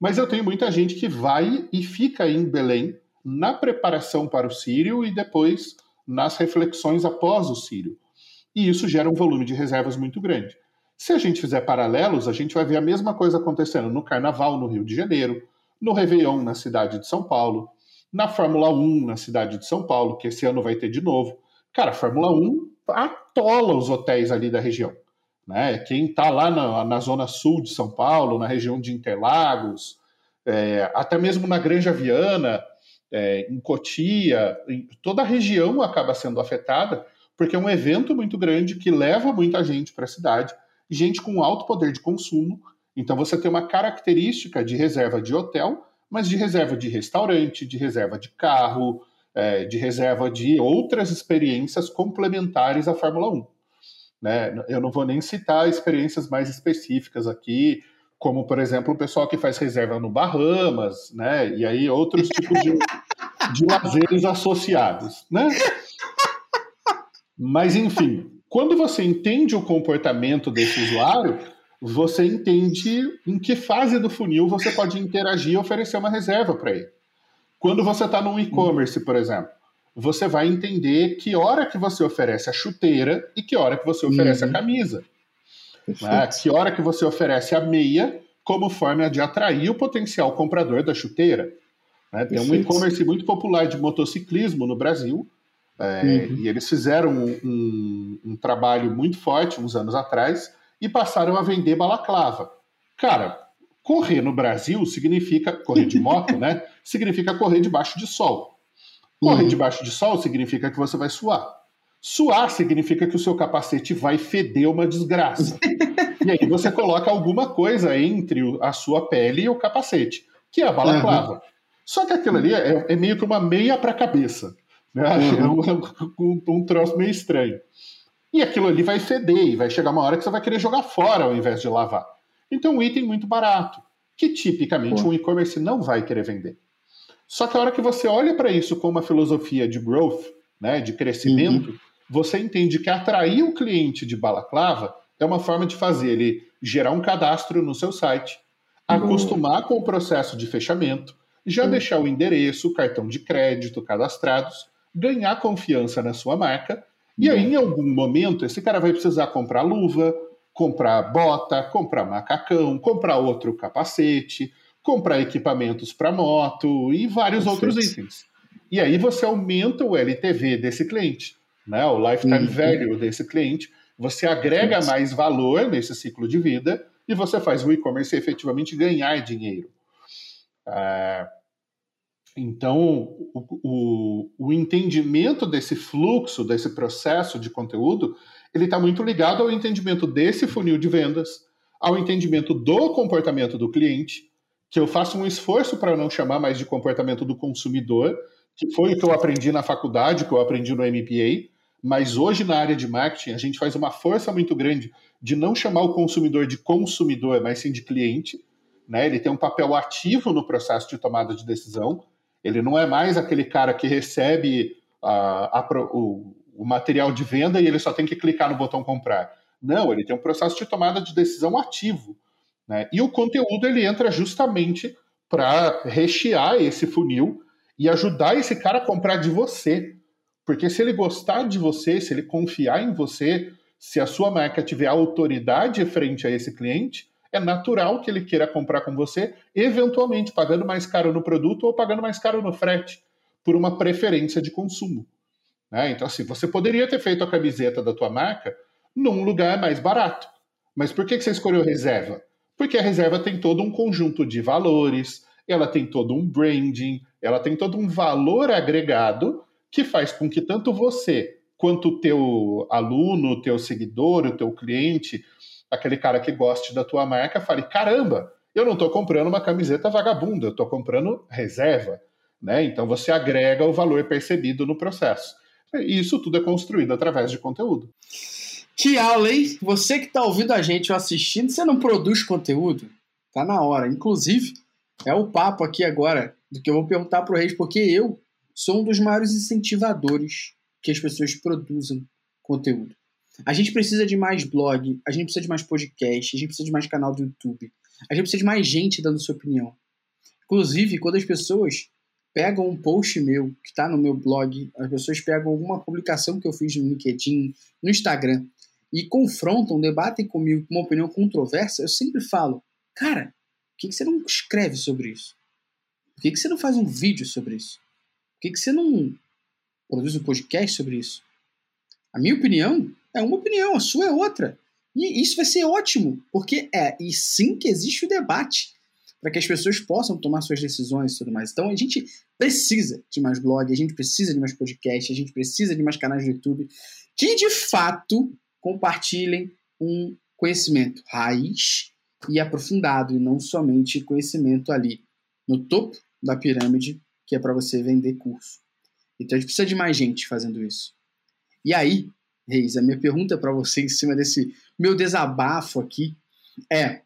Mas eu tenho muita gente que vai e fica em Belém na preparação para o Sírio e depois nas reflexões após o Sírio. E isso gera um volume de reservas muito grande. Se a gente fizer paralelos, a gente vai ver a mesma coisa acontecendo no Carnaval no Rio de Janeiro, no Réveillon na cidade de São Paulo, na Fórmula 1 na cidade de São Paulo, que esse ano vai ter de novo. Cara, a Fórmula 1 atola os hotéis ali da região. Né? Quem está lá na, na, zona sul de São Paulo, na região de Interlagos, é, até mesmo na Granja Viana, é, em Cotia, em, toda a região acaba sendo afetada, porque é um evento muito grande que leva muita gente para a cidade, gente com alto poder de consumo. Então você tem uma característica de reserva de hotel, mas de reserva de restaurante, de reserva de carro, é, de reserva de outras experiências complementares à Fórmula 1. Né? Eu não vou nem citar experiências mais específicas aqui, como, por exemplo, o pessoal que faz reserva no Bahamas, né? E aí outros tipos de, de lazeres associados, né? Mas, enfim, quando você entende o comportamento desse usuário, você entende em que fase do funil você pode interagir e oferecer uma reserva para ele. Quando você está num e-commerce, por exemplo, você vai entender que hora que você oferece a chuteira e que hora que você oferece uhum. a camisa. Né? Que hora que você oferece a meia como forma de atrair o potencial comprador da chuteira. Né? Tem um e-commerce muito popular de motociclismo no Brasil, é, uhum. e eles fizeram um, um, um, trabalho muito forte uns anos atrás e passaram a vender balaclava. Cara, correr no Brasil significa correr de moto, né? Significa correr debaixo de sol. Correr uhum. debaixo de sol significa que você vai suar. Suar significa que o seu capacete vai feder uma desgraça. e aí você coloca alguma coisa entre a sua pele e o capacete, que é a balaclava. Uhum. Só que aquilo ali é, é meio que uma meia para a cabeça. Né? Uhum. É um, um, um troço meio estranho. E aquilo ali vai feder e vai chegar uma hora que você vai querer jogar fora ao invés de lavar. Então, um item muito barato, que tipicamente uhum. um e-commerce não vai querer vender. Só que a hora que você olha para isso com uma filosofia de growth, né, de crescimento, uhum. você entende que atrair o cliente de balaclava é uma forma de fazer ele gerar um cadastro no seu site, uhum. acostumar com o processo de fechamento, já uhum. deixar o endereço, o cartão de crédito cadastrados, ganhar confiança na sua marca, e aí em algum momento esse cara vai precisar comprar luva, comprar bota, comprar macacão, comprar outro capacete, comprar equipamentos para moto e vários Perfeito. outros itens. E aí você aumenta o LTV desse cliente, né? o lifetime uhum. value desse cliente. Você agrega mais valor nesse ciclo de vida e você faz o e-commerce efetivamente ganhar dinheiro. Ah, então, o, o, o, entendimento desse fluxo, desse processo de conteúdo, ele está muito ligado ao entendimento desse funil de vendas, ao entendimento do comportamento do cliente, que eu faço um esforço para não chamar mais de comportamento do consumidor, que foi o que eu aprendi na faculdade, que eu aprendi no MPA, mas hoje na área de marketing a gente faz uma força muito grande de não chamar o consumidor de consumidor, mas sim de cliente. Né? Ele tem um papel ativo no processo de tomada de decisão. Ele não é mais aquele cara que recebe a, o, o material de venda e ele só tem que clicar no botão comprar. Não, ele tem um processo de tomada de decisão ativo. Né? E o conteúdo ele entra justamente para rechear esse funil e ajudar esse cara a comprar de você. Porque se ele gostar de você, se ele confiar em você, se a sua marca tiver autoridade frente a esse cliente, é natural que ele queira comprar com você, eventualmente pagando mais caro no produto ou pagando mais caro no frete, por uma preferência de consumo. Né? Então, assim, você poderia ter feito a camiseta da tua marca num lugar mais barato. Mas por que você escolheu reserva? Porque a reserva tem todo um conjunto de valores, ela tem todo um branding, ela tem todo um valor agregado que faz com que tanto você quanto o teu aluno, o teu seguidor, o teu cliente, aquele cara que goste da tua marca, fale: caramba, eu não estou comprando uma camiseta vagabunda, eu estou comprando reserva. Né? Então você agrega o valor percebido no processo. E isso tudo é construído através de conteúdo. Que hein? Você que está ouvindo a gente ou assistindo, você não produz conteúdo? Tá na hora. Inclusive, é o papo aqui agora do que eu vou perguntar para o Reis, porque eu sou um dos maiores incentivadores que as pessoas produzam conteúdo. A gente precisa de mais blog, a gente precisa de mais podcast, a gente precisa de mais canal do YouTube, a gente precisa de mais gente dando sua opinião. Inclusive, quando as pessoas pegam um post meu que está no meu blog, as pessoas pegam alguma publicação que eu fiz no LinkedIn, no Instagram, e confrontam, debatem comigo com uma opinião controversa, eu sempre falo, cara, por que, que você não escreve sobre isso? Por que, que você não faz um vídeo sobre isso? Por que, que você não produz um podcast sobre isso? A minha opinião é uma opinião, a sua é outra. E isso vai ser ótimo, porque é e sim que existe o debate para que as pessoas possam tomar suas decisões e tudo mais. Então a gente precisa de mais blog, a gente precisa de mais podcast, a gente precisa de mais canais do YouTube que de fato compartilhem um conhecimento raiz e aprofundado, e não somente conhecimento ali no topo da pirâmide, que é para você vender curso. Então a gente precisa de mais gente fazendo isso. E aí, Reis, a minha pergunta para você em cima desse meu desabafo aqui é: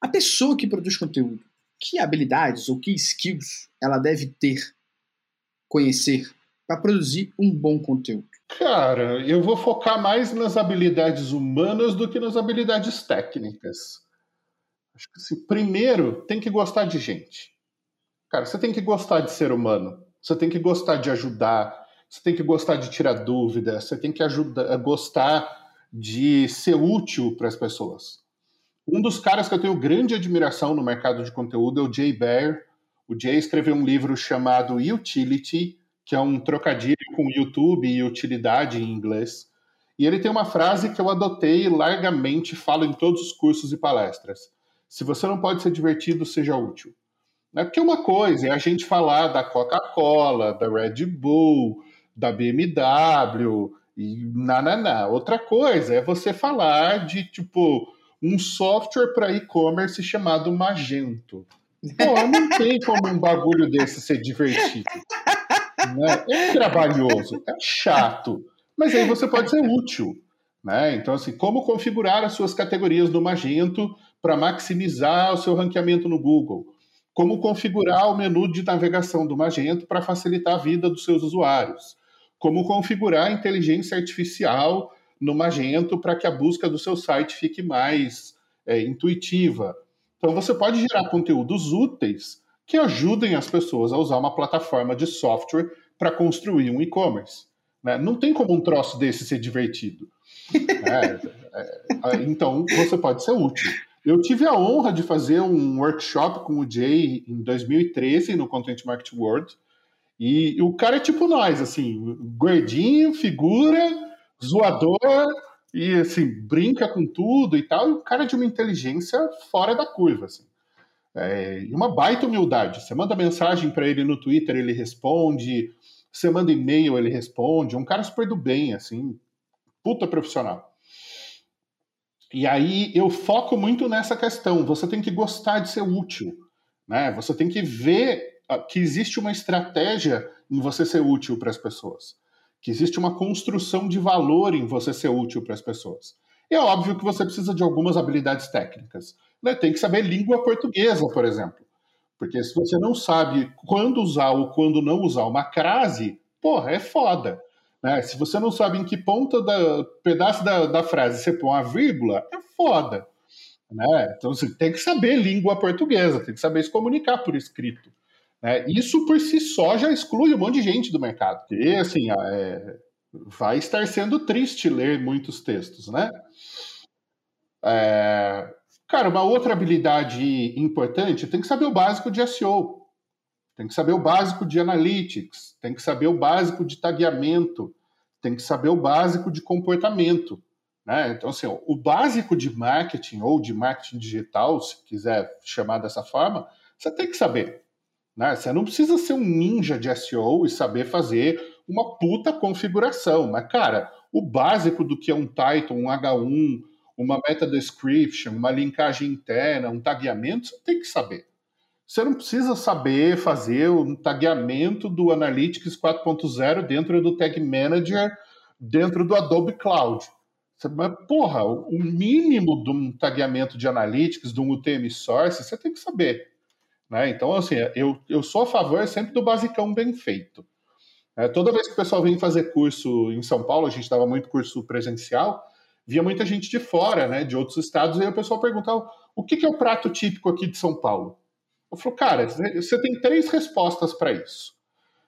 a pessoa que produz conteúdo, que habilidades ou que skills ela deve ter, conhecer para produzir um bom conteúdo? Cara, eu vou focar mais nas habilidades humanas do que nas habilidades técnicas. Acho que assim, primeiro tem que gostar de gente. Cara, você tem que gostar de ser humano. Você tem que gostar de ajudar. Você tem que gostar de tirar dúvida. Você tem que ajudar, gostar de ser útil para as pessoas. Um dos caras que eu tenho grande admiração no mercado de conteúdo é o Jay Baer. O Jay escreveu um livro chamado Utility, que é um trocadilho com YouTube e utilidade em inglês. E ele tem uma frase que eu adotei largamente, falo em todos os cursos e palestras. Se você não pode ser divertido, seja útil. Né? Porque uma coisa é a gente falar da Coca-Cola, da Red Bull, da BMW e na Outra coisa é você falar de tipo um software para e-commerce chamado Magento. Pô, não tem como um bagulho desse ser divertido. Né? É trabalhoso, é chato, mas aí você pode ser útil. Né? Então, assim, como configurar as suas categorias do Magento para maximizar o seu ranqueamento no Google? Como configurar o menu de navegação do Magento para facilitar a vida dos seus usuários? Como configurar inteligência artificial no Magento para que a busca do seu site fique mais é, intuitiva? Então, você pode gerar conteúdos úteis que ajudem as pessoas a usar uma plataforma de software para construir um e-commerce. Né? Não tem como um troço desse ser divertido. É, é, então, você pode ser útil. Eu tive a honra de fazer um workshop com o Jay em 2013 no Content Marketing World. E, o cara é tipo nós, assim, gordinho, figura, zoador, e assim, brinca com tudo e tal. E o cara é de uma inteligência fora da curva, assim. É, e uma baita humildade. Você manda mensagem para ele no Twitter, ele responde. Você manda e-mail, ele responde. Um cara super do bem, assim, puta profissional. E aí eu foco muito nessa questão. Você tem que gostar de ser útil, né? Você tem que ver que existe uma estratégia em você ser útil para as pessoas, que existe uma construção de valor em você ser útil para as pessoas. E é óbvio que você precisa de algumas habilidades técnicas. Né? Tem que saber língua portuguesa, por exemplo. Porque se você não sabe quando usar ou quando não usar uma crase, porra, é foda. Né? Se você não sabe em que ponta da pedaço da, da frase você põe uma vírgula, é foda. Né? Então você tem que saber língua portuguesa, tem que saber se comunicar por escrito. Né? Isso por si só já exclui um monte de gente do mercado. E assim, é, vai estar sendo triste ler muitos textos, né? É, cara, uma outra habilidade importante tem que saber o básico de SEO. Tem que saber o básico de analytics, tem que saber o básico de tagueamento, tem que saber o básico de comportamento. Né? Então, assim, o básico de marketing ou de marketing digital, se quiser chamar dessa forma, você tem que saber. Né? Você não precisa ser um ninja de SEO e saber fazer uma puta configuração. Mas, cara, o básico do que é um title, um H1, uma meta description, uma linkagem interna, um tagueamento, você tem que saber. Você não precisa saber fazer um tagueamento do Analytics 4.0 dentro do Tag Manager, dentro do Adobe Cloud. Mas, porra, o mínimo de um tagueamento de Analytics, de um UTM Source, você tem que saber. Né? Então, assim, eu, eu sou a favor sempre do basicão bem feito. É, toda vez que o pessoal vem fazer curso em São Paulo, a gente dava muito curso presencial, via muita gente de fora, né, de outros estados, e o pessoal perguntava o que, que é o prato típico aqui de São Paulo? Eu falo, cara, você tem três respostas para isso.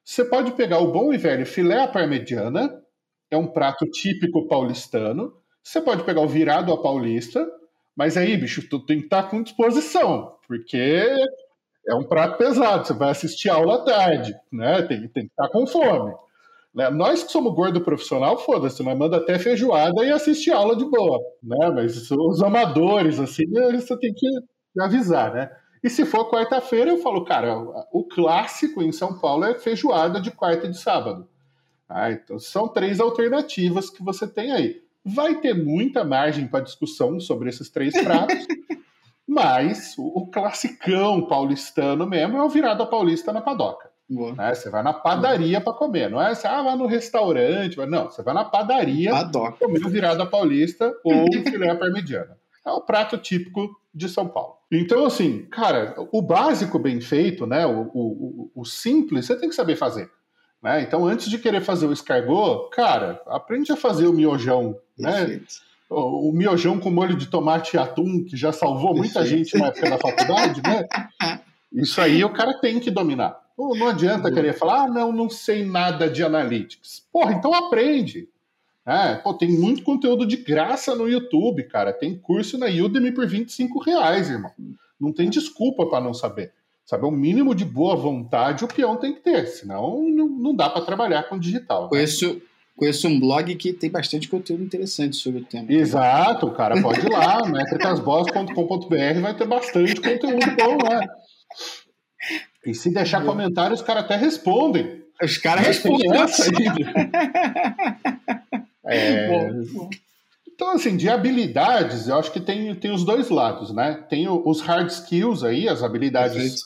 Você pode pegar o bom e velho filé à parmegiana, é um prato típico paulistano. Você pode pegar o virado à paulista, mas aí, bicho, tu tem que estar tá com disposição, porque é um prato pesado. Você vai assistir aula tarde, né? Tem, tem que estar com fome. Né? Nós que somos gordo profissional, foda-se, nós manda até feijoada e assiste aula de boa, né? Mas os amadores, assim, você tem que avisar, né? E se for quarta-feira, eu falo, cara, o clássico em São Paulo é feijoada de quarta e de sábado. Ah, então são três alternativas que você tem aí. Vai ter muita margem para discussão sobre esses três pratos, mas o, o, classicão paulistano mesmo é o virado paulista na padoca. Né? Você vai na padaria para comer, não é você ah, vai no restaurante, não, você vai na padaria padoca. comer o virado paulista ou o filé parmegiana. É o prato típico de São Paulo. Então, assim, cara, o básico bem feito, né? O, o, o simples, você tem que saber fazer. Né? Então, antes de querer fazer o escargot, cara, aprende a fazer o miojão, né? O, o miojão com molho de tomate e atum, que já salvou muita gente na época da faculdade, né? Isso aí o cara tem que dominar. Não adianta querer falar, ah, não, não sei nada de analytics. Porra, então aprende. É, pô, tem muito conteúdo de graça no YouTube, cara. Tem curso na Udemy por 25 reais, irmão. Não tem desculpa para não saber. Sabe, o um mínimo de boa vontade o peão tem que ter, senão não, não dá para trabalhar com digital. Né? Conheço, conheço um blog que tem bastante conteúdo interessante sobre o tema. Exato, o cara pode ir lá, métricasboss.com.br vai ter bastante conteúdo bom lá. E se deixar comentários, os caras até respondem. Os caras respondem. É... Então, assim, de habilidades, eu acho que tem, tem os dois lados, né? Tem os hard skills aí, as habilidades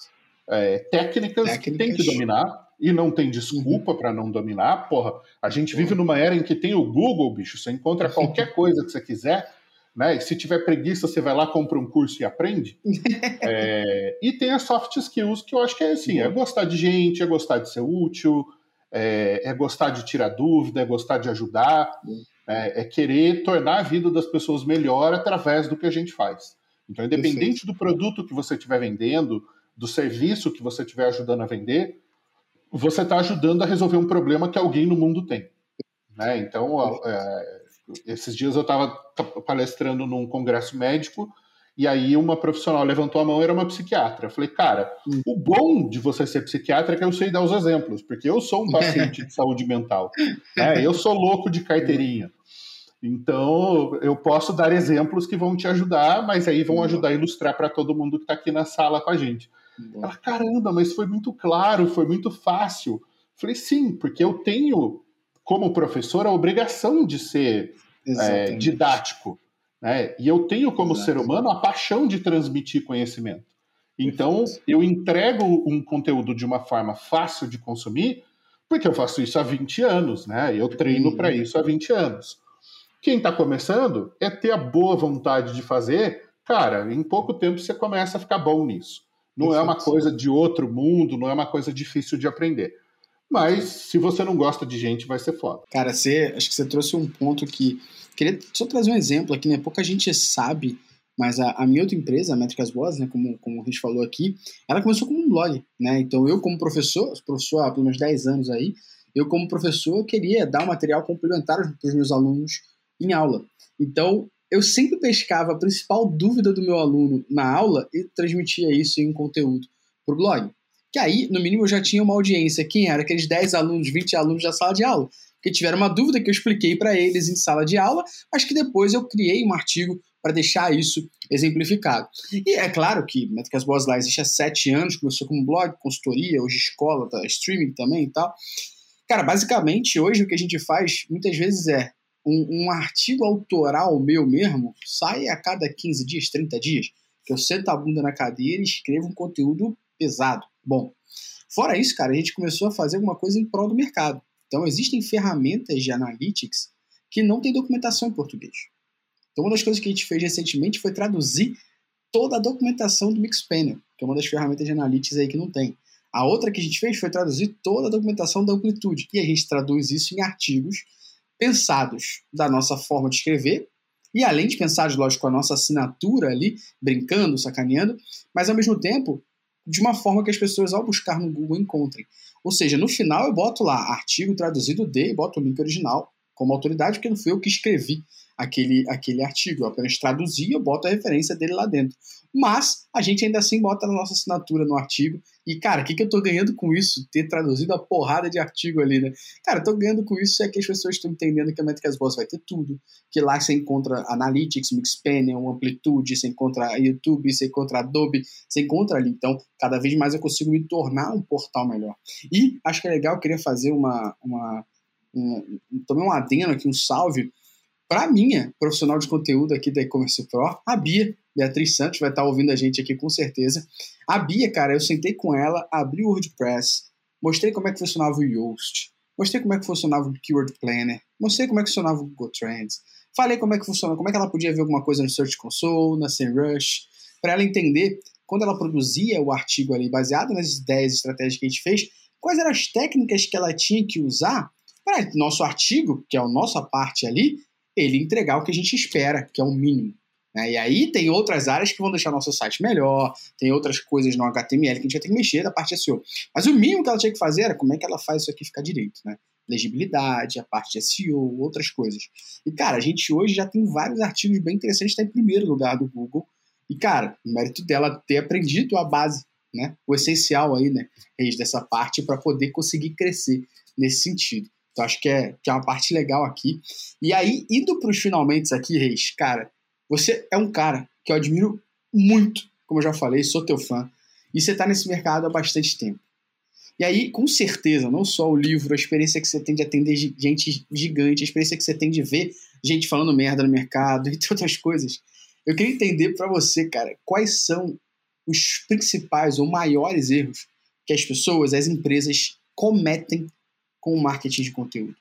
é, técnicas, técnicas, que tem que dominar, e não tem desculpa uhum. para não dominar. Porra, a gente vive numa era em que tem o Google, bicho, você encontra qualquer coisa que você quiser, né? E se tiver preguiça, você vai lá, compra um curso e aprende. é... E tem as soft skills, que eu acho que é assim, é gostar de gente, é gostar de ser útil, é, é gostar de tirar dúvida, é gostar de ajudar, é, é, querer tornar a vida das pessoas melhor através do que a gente faz. Então, independente do produto que você estiver vendendo, do serviço que você estiver ajudando a vender, você está ajudando a resolver um problema que alguém no mundo tem. Né? Então, é, esses dias eu estava palestrando num congresso médico e aí uma profissional levantou a mão, era uma psiquiatra. Eu falei, cara, hum. o bom de você ser psiquiatra é que eu sei dar os exemplos, porque eu sou um paciente de saúde mental. Né? Eu sou louco de carteirinha. Então, eu posso dar exemplos que vão te ajudar, mas aí vão ajudar a ilustrar para todo mundo que está aqui na sala com a gente. Ela, caramba, mas foi muito claro, foi muito fácil. Falei, sim, porque eu tenho, como professor, a obrigação de ser é, didático. Né? E eu tenho, como Exato. ser humano, a paixão de transmitir conhecimento. Então, eu entrego um conteúdo de uma forma fácil de consumir, porque eu faço isso há 20 anos, né? Eu treino para isso há 20 anos. Quem está começando é ter a boa vontade de fazer, cara, em pouco tempo você começa a ficar bom nisso. Não é uma coisa de outro mundo, não é uma coisa difícil de aprender. Mas se você não gosta de gente, vai ser foda. Cara, você, acho que você trouxe um ponto que Queria só trazer um exemplo aqui, né? Pouca gente sabe, mas a, a minha outra empresa, a Métricas Boas, né, como, como a gente falou aqui, ela começou como um blog, né? Então eu, como professor, professor há pelo menos 10 anos aí, eu, como professor, queria dar um material complementar para os meus alunos em aula. Então, eu sempre pescava a principal dúvida do meu aluno na aula e transmitia isso em conteúdo para o blog. Que aí, no mínimo, eu já tinha uma audiência. Quem era? Aqueles 10 alunos, 20 alunos da sala de aula que tiveram uma dúvida que eu expliquei para eles em sala de aula, mas que depois eu criei um artigo para deixar isso exemplificado. E é claro que Métricas Boas lá existe há sete anos, começou como blog, consultoria, hoje escola, tá, streaming também e tal. Cara, basicamente, hoje o que a gente faz muitas vezes é um, um, artigo autoral meu mesmo sai a cada 15 dias, 30 dias, que eu sento a bunda na cadeira e escrevo um conteúdo pesado. Bom, fora isso, cara, a gente começou a fazer alguma coisa em prol do mercado. Então, existem ferramentas de analytics que não tem documentação em português. Então, uma das coisas que a gente fez recentemente foi traduzir toda a documentação do Mixpanel, que é uma das ferramentas de analytics aí que não tem. A outra que a gente fez foi traduzir toda a documentação da amplitude, e a gente traduz isso em artigos pensados da nossa forma de escrever, e além de pensados, lógico, a nossa assinatura ali, brincando, sacaneando, mas ao mesmo tempo de uma forma que as pessoas, ao buscar no Google, encontrem. Ou seja, no final eu boto lá artigo traduzido de e boto o link original como autoridade, porque não fui eu que escrevi aquele, aquele artigo. Eu apenas traduzi e eu boto a referência dele lá dentro. Mas a gente ainda assim bota a nossa assinatura no artigo. E, cara, o que, que eu tô ganhando com isso? Ter traduzido a porrada de artigo ali, né? Cara, eu tô ganhando com isso é que as pessoas estão entendendo que a Métricas Boss vai ter tudo. Que lá você encontra Analytics, Mixpanel, Amplitude, você encontra YouTube, você encontra Adobe, você encontra ali. Então, cada vez mais eu consigo me tornar um portal melhor. E acho que é legal, eu queria fazer uma. uma um, também um adeno aqui, um salve para minha profissional de conteúdo aqui da E-Commerce Pro, a Bia, Beatriz Santos, vai estar tá ouvindo a gente aqui com certeza. A Bia, cara, eu sentei com ela, abri o WordPress, mostrei como é que funcionava o Yoast, mostrei como é que funcionava o Keyword Planner, mostrei como é que funcionava o Google Trends, falei como é que funciona, como é que ela podia ver alguma coisa no Search Console, na SEMrush, para ela entender, quando ela produzia o artigo ali, baseado nas ideias e estratégias que a gente fez, quais eram as técnicas que ela tinha que usar para nosso artigo, que é a nossa parte ali, ele entregar o que a gente espera, que é o mínimo. Né? E aí tem outras áreas que vão deixar nosso site melhor, tem outras coisas no HTML que a gente vai ter que mexer da parte SEO. Mas o mínimo que ela tinha que fazer era como é que ela faz isso aqui ficar direito, né? Legibilidade, a parte de SEO, outras coisas. E, cara, a gente hoje já tem vários artigos bem interessantes, está em primeiro lugar do Google. E, cara, o mérito dela ter aprendido a base, né? O essencial aí, né? Dessa parte para poder conseguir crescer nesse sentido. Então acho que é, que é uma parte legal aqui. E aí, indo para os finalmente aqui, Reis, cara, você é um cara que eu admiro muito, como eu já falei, sou teu fã, e você está nesse mercado há bastante tempo. E aí, com certeza, não só o livro, a experiência que você tem de atender gente gigante, a experiência que você tem de ver gente falando merda no mercado, entre outras coisas. Eu queria entender para você, cara, quais são os principais ou maiores erros que as pessoas, as empresas cometem com o marketing de conteúdo?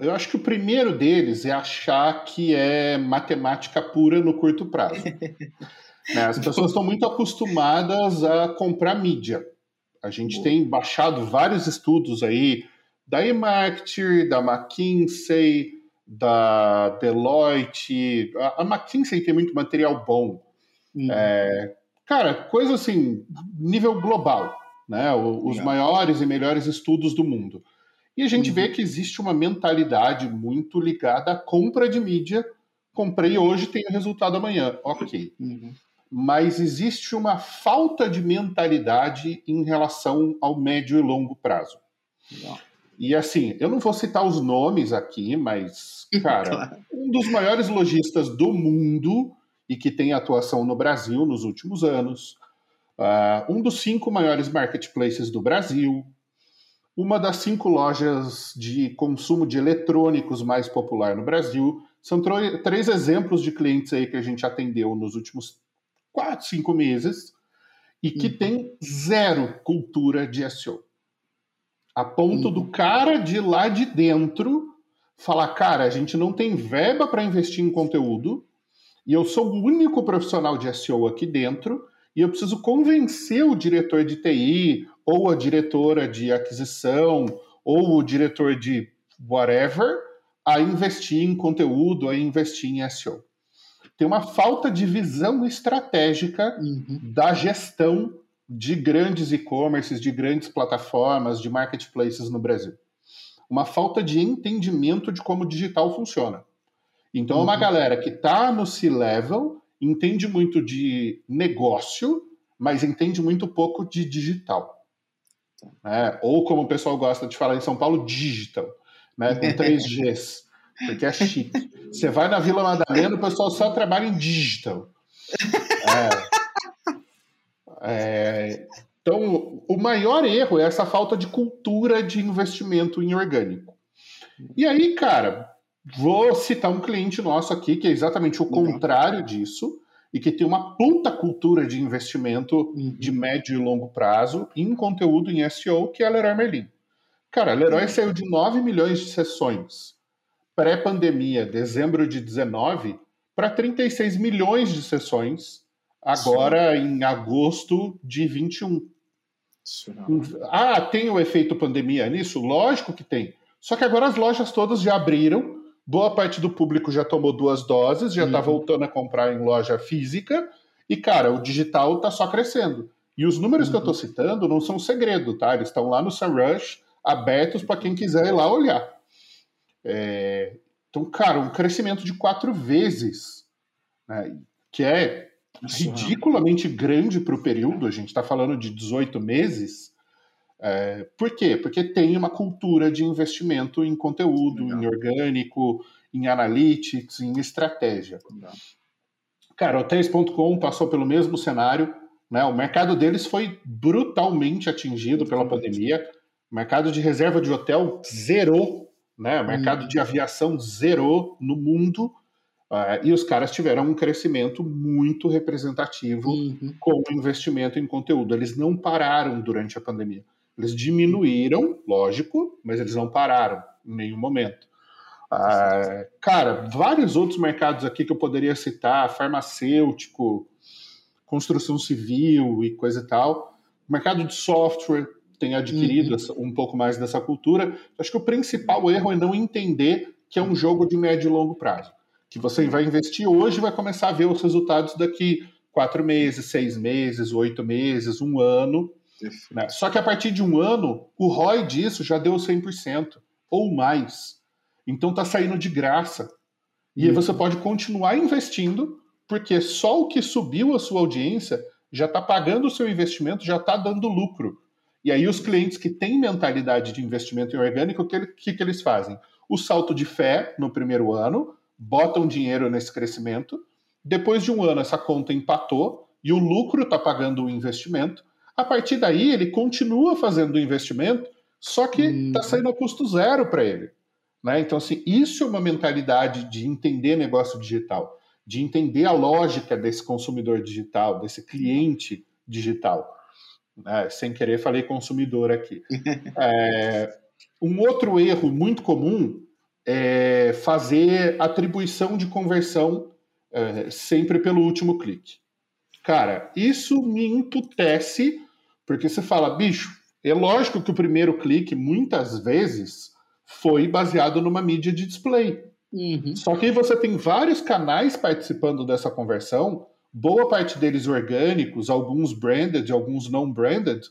Eu acho que o primeiro deles é achar que é matemática pura no curto prazo. né? As pessoas estão muito acostumadas a comprar mídia. A gente tem baixado vários estudos aí da eMarketer, da McKinsey, da Deloitte. A, McKinsey tem muito material bom. Uhum. É, cara, coisa assim, nível global. Né? Os maiores e melhores estudos do mundo. E a gente uhum. vê que existe uma mentalidade muito ligada à compra de mídia. Comprei hoje, tenho resultado amanhã. Ok. Uhum. Mas existe uma falta de mentalidade em relação ao médio e longo prazo. E assim, eu não vou citar os nomes aqui, mas, cara, claro. um dos maiores lojistas do mundo e que tem atuação no Brasil nos últimos anos, uh, um dos cinco maiores marketplaces do Brasil, uma das cinco lojas de consumo de eletrônicos mais popular no Brasil. São três exemplos de clientes aí que a gente atendeu nos últimos quatro, cinco meses e que uhum. tem zero cultura de SEO. A ponto uhum. do cara de lá de dentro falar: cara, a gente não tem verba para investir em conteúdo e eu sou o único profissional de SEO aqui dentro e eu preciso convencer o diretor de TI ou a diretora de aquisição ou o diretor de whatever a investir em conteúdo, a investir em SEO. Tem uma falta de visão estratégica uhum. da gestão de grandes e-commerces, de grandes plataformas, de marketplaces no Brasil. Uma falta de entendimento de como o digital funciona. Então, uhum. é uma uhum. galera que está no C-level, entende muito de negócio, mas entende muito pouco de digital. É, ou como o pessoal gosta de falar em São Paulo, digital, né, com três Gs, porque é chique. Você vai na Vila Madalena, o pessoal só trabalha em digital. É, é, Então, o maior erro é essa falta de cultura de investimento em orgânico. E aí, cara, vou citar um cliente nosso aqui que é exatamente o contrário disso e que tem uma puta cultura de investimento uhum. de médio e longo prazo em conteúdo em SEO, que é a Leroy Merlin. Cara, a Leroy uhum. saiu de 9 milhões de sessões pré-pandemia, dezembro de 19, para 36 milhões de sessões agora Sim. em agosto de 21. Ah, tem o efeito pandemia nisso? Lógico que tem. Só que agora as lojas todas já abriram, boa parte do público já tomou duas doses, já está uhum. voltando a comprar em loja física, e, cara, o digital está só crescendo. E os números uhum. que eu estou uhum. citando não são segredo, tá? Eles estão lá no SEMrush, abertos para quem quiser ir lá olhar. É... Então, cara, um crescimento de quatro vezes, né? que é ridiculamente grande para o período, a gente está falando de 18 meses. É, por quê? Porque tem uma cultura de investimento em conteúdo, Legal. em orgânico, em analytics, em estratégia. Legal. Cara, o 3.com passou pelo mesmo cenário. Né? O mercado deles foi brutalmente atingido pela pandemia. O mercado de reserva de hotel zerou. Né? O mercado uhum. de aviação zerou no mundo. Uh, e os caras tiveram um crescimento muito representativo uhum. com o investimento em conteúdo. Eles não pararam durante a pandemia. Eles diminuíram, lógico, mas eles não pararam em nenhum momento. Ah, cara, vários outros mercados aqui que eu poderia citar, farmacêutico, construção civil e coisa e tal. O mercado de software tem adquirido uhum. um pouco mais dessa cultura. Acho que o principal erro é não entender que é um jogo de médio e longo prazo. Que você vai investir hoje e vai começar a ver os resultados daqui quatro meses, seis meses, oito meses, um ano. Né? Só que a partir de um ano, o ROI disso já deu 100% ou mais. Então tá saindo de graça. E aí você uhum. pode continuar investindo, porque só o que subiu a sua audiência já está pagando o seu investimento, já está dando lucro. E aí os clientes que têm mentalidade de investimento em orgânico, o que, que, que eles fazem? O salto de fé no primeiro ano, botam dinheiro nesse crescimento, depois de um ano essa conta empatou e o lucro está pagando o investimento, a partir daí, ele continua fazendo o investimento, só que está uhum. saindo a custo zero para ele. Né? Então, assim, isso é uma mentalidade de entender negócio digital, de entender a lógica desse consumidor digital, desse cliente digital. Né? Sem querer, falei consumidor aqui. é, um outro erro muito comum é fazer atribuição de conversão é, sempre pelo último clique. Cara, isso me emputece porque você fala, bicho, é lógico que o primeiro clique, muitas vezes, foi baseado numa mídia de display. Uhum. Só que aí você tem vários canais participando dessa conversão, boa parte deles orgânicos, alguns branded, alguns não branded,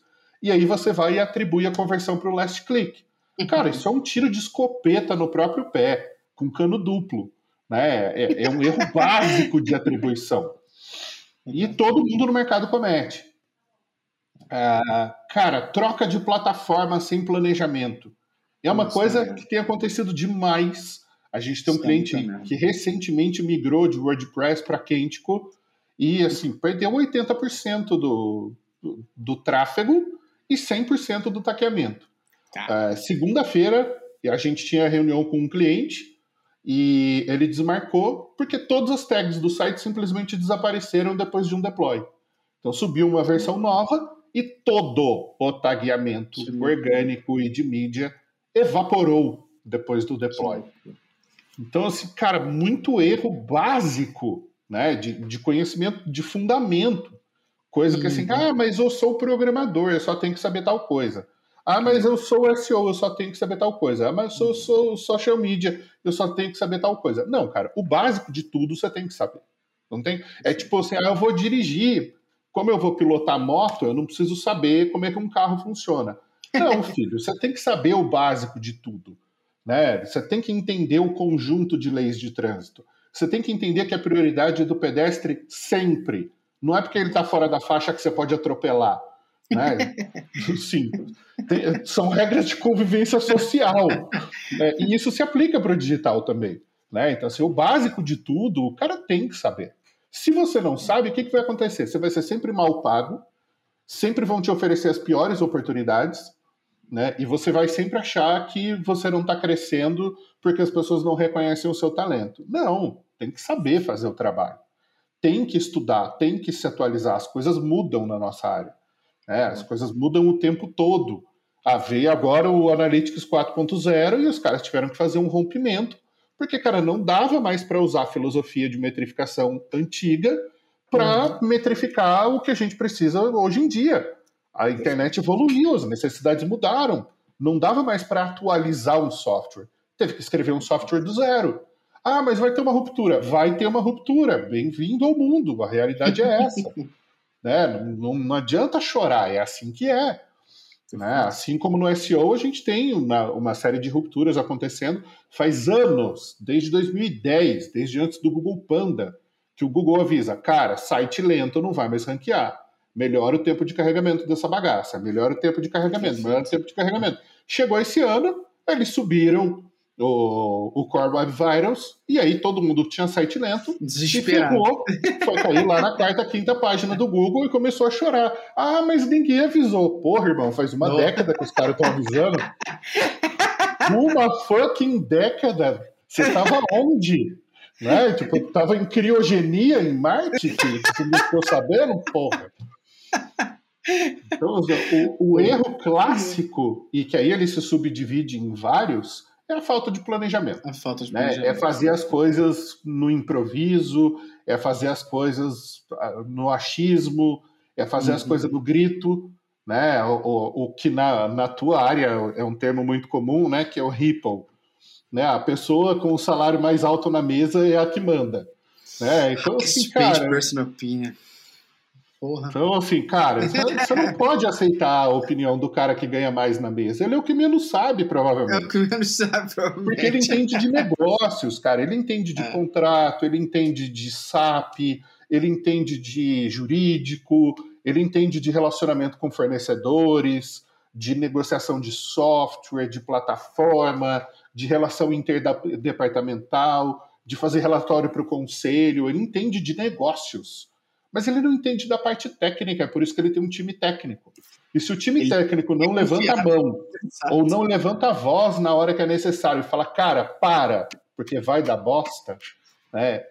e aí você vai e atribui a conversão para o last click. Cara, isso é um tiro de escopeta no próprio pé, com cano duplo. Né? É, é um erro básico de atribuição. E todo mundo no mercado comete. Uh, cara, troca de plataforma sem planejamento. É uma Nossa, coisa é. que tem acontecido demais. A gente tem um Sim, cliente também. que recentemente migrou de WordPress para Kentico e assim perdeu 80% do, do, do tráfego e 100% do taqueamento. Uh, Segunda-feira a gente tinha reunião com um cliente e ele desmarcou porque todas as tags do site simplesmente desapareceram depois de um deploy. Então subiu uma versão nova e todo o tagueamento Sim. orgânico e de mídia evaporou depois do deploy. Sim. Então, assim, cara, muito erro básico né, de, de conhecimento, de fundamento. Coisa que assim, uhum. ah, mas eu sou programador, eu só tenho que saber tal coisa. Ah, mas eu sou SEO, eu só tenho que saber tal coisa. Ah, mas eu sou, sou social media, eu só tenho que saber tal coisa. Não, cara, o básico de tudo você tem que saber. Não tem? É tipo assim, ah, eu vou dirigir como eu vou pilotar moto, eu não preciso saber como é que um carro funciona. Não, filho, você tem que saber o básico de tudo. Né? Você tem que entender o conjunto de leis de trânsito. Você tem que entender que a prioridade é do pedestre sempre. Não é porque ele está fora da faixa que você pode atropelar. Né? Sim. Tem, são regras de convivência social. Né? E isso se aplica para o digital também. Né? Então, assim, o básico de tudo, o cara tem que saber. Se você não sabe, o que, que vai acontecer? Você vai ser sempre mal pago, sempre vão te oferecer as piores oportunidades, né? E você vai sempre achar que você não está crescendo porque as pessoas não reconhecem o seu talento. Não, tem que saber fazer o trabalho. Tem que estudar, tem que se atualizar. As coisas mudam na nossa área. Né? As coisas mudam o tempo todo. Ah, veio agora o Analytics 4.0 e os caras tiveram que fazer um rompimento, porque, cara, não dava mais para usar a filosofia de metrificação antiga para uhum. metrificar o que a gente precisa hoje em dia. A internet evoluiu, as necessidades mudaram. Não dava mais para atualizar um software. Teve que escrever um software do zero. Ah, mas vai ter uma ruptura. Vai ter uma ruptura. Bem-vindo ao mundo. A realidade é essa. né? não, não adianta chorar, é assim que é. Né? Assim como no SEO, a gente tem uma, uma, série de rupturas acontecendo faz anos, desde 2010, desde antes do Google Panda, que o Google avisa, cara, site lento não vai mais ranquear. Melhora o tempo de carregamento dessa bagaça, melhora o tempo de carregamento, melhora o tempo de carregamento. Chegou esse ano, eles subiram o, o Core Web Vitals, e aí todo mundo tinha site lento, Desesperado. ficou, foi cair lá na quarta, quinta página do Google e começou a chorar. Ah, mas ninguém avisou. Porra, irmão, faz uma Não. década que os caras estão avisando. uma fucking década. Você tava onde? Né? Tipo, tava em criogenia em Marte, que você não ficou sabendo, porra. Então, o, o erro clássico, e que aí ele se subdivide em vários, é a falta de planejamento. A falta de né? planejamento. É fazer as coisas no improviso, é fazer as coisas ah, no achismo, é fazer uhum. as coisas no grito, né? O, o, o, que na, na tua área é um termo muito comum, né? Que é o ripple. Né? A pessoa com o salário mais alto na mesa é a que manda. Né? Então, assim, cara, personal opinion. Porra. Então, assim, cara, você não pode aceitar a opinião do cara que ganha mais na mesa. Ele é o que menos sabe, provavelmente. É o que menos sabe, provavelmente. Porque ele entende de negócios, cara. Ele entende de é. contrato, ele entende de SAP, ele entende de jurídico, ele entende de relacionamento com fornecedores, de negociação de software, de plataforma, de relação interdepartamental, de fazer relatório para o conselho. Ele entende de negócios mas ele não entende da parte técnica, é por isso que ele tem um time técnico. E se o time ele técnico não levanta a mão ou não levanta a voz na hora que é necessário e fala, cara, para, porque vai dar bosta, né?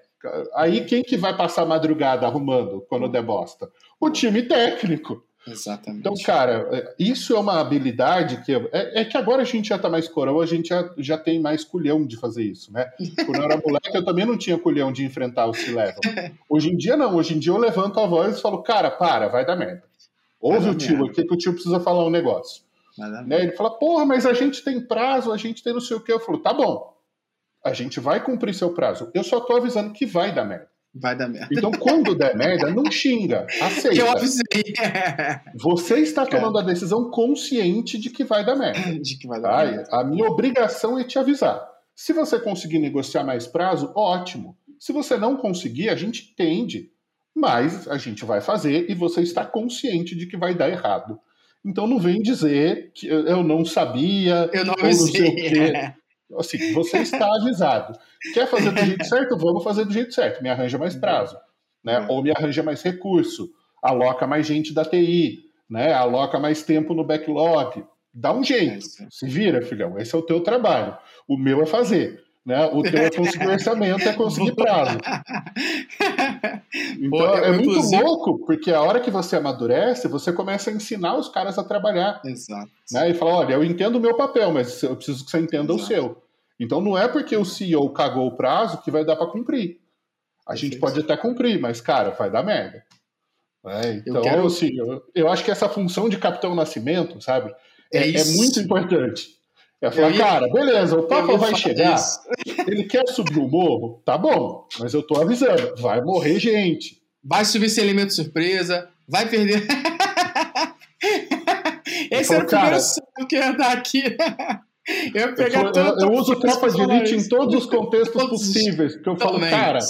Aí quem que vai passar a madrugada arrumando quando der bosta? O time técnico. Exatamente. Então, cara, é, isso é uma habilidade que. É, é que agora a gente já tá mais coroa, a gente já, já tem mais culhão de fazer isso, né? Quando eu era moleque, eu também não tinha culhão de enfrentar o C-Level. Hoje em dia, não. Hoje em dia eu levanto a voz e falo, cara, para, vai dar merda. Ouve o tio aqui que o tio precisa falar um negócio. Né? Ele fala, porra, mas a gente tem prazo, a gente tem não sei o que. Eu falo, tá bom, a gente vai cumprir seu prazo. Eu só tô avisando que vai dar merda. Vai dar merda. Então, quando der merda, não xinga. Aceita. Que eu avisei. Você está tomando a decisão consciente de que vai dar merda. De que vai dar merda. A minha obrigação é te avisar. Se você conseguir negociar mais prazo, ótimo. Se você não conseguir, a gente entende. Mas a gente vai fazer e você está consciente de que vai dar errado. Então não vem dizer que eu não sabia. Eu não avisei. Assim, você está avisado. Quer fazer do jeito certo? Vamos fazer do jeito certo. Me arranja mais prazo, né? Ou me arranja mais recurso, aloca mais gente da TI, né? Aloca mais tempo no backlog. Dá um jeito. Se vira, filhão. Esse é o teu trabalho. O meu é fazer. Né? O teu é conseguir orçamento, é conseguir prazo. Então Pô, é muito inclusive... louco, porque a hora que você amadurece, você começa a ensinar os caras a trabalhar. Exato. Né? E fala: olha, eu entendo o meu papel, mas eu preciso que você entenda Exato. o seu. Então não é porque o CEO cagou o prazo que vai dar para cumprir. A Perfeito. gente pode até cumprir, mas, cara, vai dar merda. É, então, eu, quero... assim, eu, eu, acho que essa função de Capitão Nascimento, sabe, é, é, é muito importante. É falar, ia... cara, beleza, o Papa vai chegar, isso. ele quer subir o morro, tá bom, mas eu tô avisando, vai morrer gente. Vai subir sem elemento surpresa, vai perder. Esse era o primeiro sonho que ia dar aqui. Eu, eu, eu, eu uso tropa de elite em todos os contextos possíveis, porque eu falo, cara,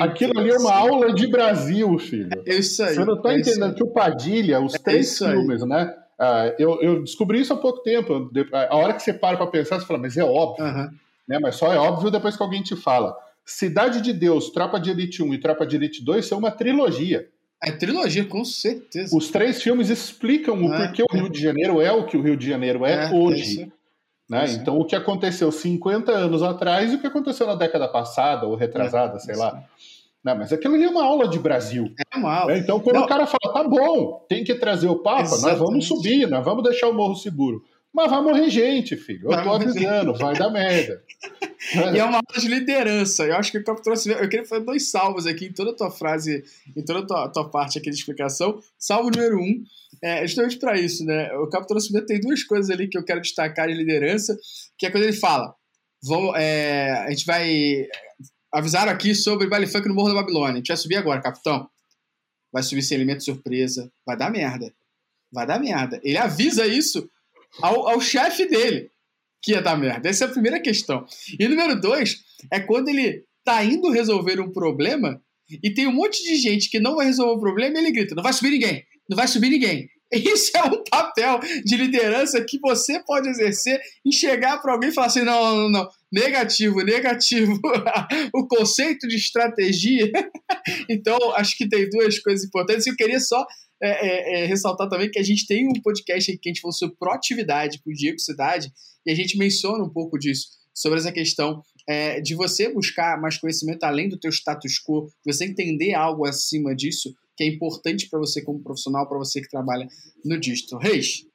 aquilo ali é uma aula de Brasil, filho. É isso aí. Você não tá é entendendo que o Padilha, os é três filmes, né? Uh, eu, eu, descobri isso há pouco tempo. A hora que você para para pensar, você fala, mas é óbvio. Uhum. Né? Mas só é óbvio depois que alguém te fala. Cidade de Deus, Tropa de Elite 1 e Tropa de Elite 2 são uma trilogia. É trilogia, com certeza. Os três filmes explicam o é, porquê é. o Rio de Janeiro é o que o Rio de Janeiro é, é hoje. Né? Então, o que aconteceu 50 anos atrás e o que aconteceu na década passada ou retrasada, sei lá. Não, mas aquilo ali é uma aula de Brasil. É uma aula. É, então, quando Não. o cara fala, tá bom, tem que trazer o Papa, Exatamente. nós vamos subir, nós vamos deixar o morro seguro. Mas vai morrer gente, filho. Eu tô avisando, vai dar merda. E é uma aula de liderança. Eu acho que o Campo trouxe. Eu queria fazer dois salvos aqui em toda a tua frase, em toda a tua, tua parte aqui de explicação. Salvo número um, é justamente para isso, né? O Campo trouxe tem duas coisas ali que eu quero destacar de liderança, que é quando ele fala. Vamos, é, a gente vai. Avisaram aqui sobre baile funk no Morro da Babilônia. A gente vai subir agora, capitão. Vai subir sem elemento surpresa. Vai dar merda. Vai dar merda. Ele avisa isso ao, ao chefe dele que ia dar merda. Essa é a primeira questão. E número dois é quando ele tá indo resolver um problema e tem um monte de gente que não vai resolver o problema e ele grita: não vai subir ninguém, não vai subir ninguém. Isso é um papel de liderança que você pode exercer em chegar para alguém e falar assim: não, não, não, negativo, negativo. o conceito de estratégia. então, acho que tem duas coisas importantes. Eu queria só é, é, é, ressaltar também que a gente tem um podcast aqui que a gente falou sobre proatividade com o Diego Cidade e a gente menciona um pouco disso, sobre essa questão é, de você buscar mais conhecimento além do teu status quo, você entender algo acima disso, que é importante para você como profissional, para você que trabalha no digital. Reis,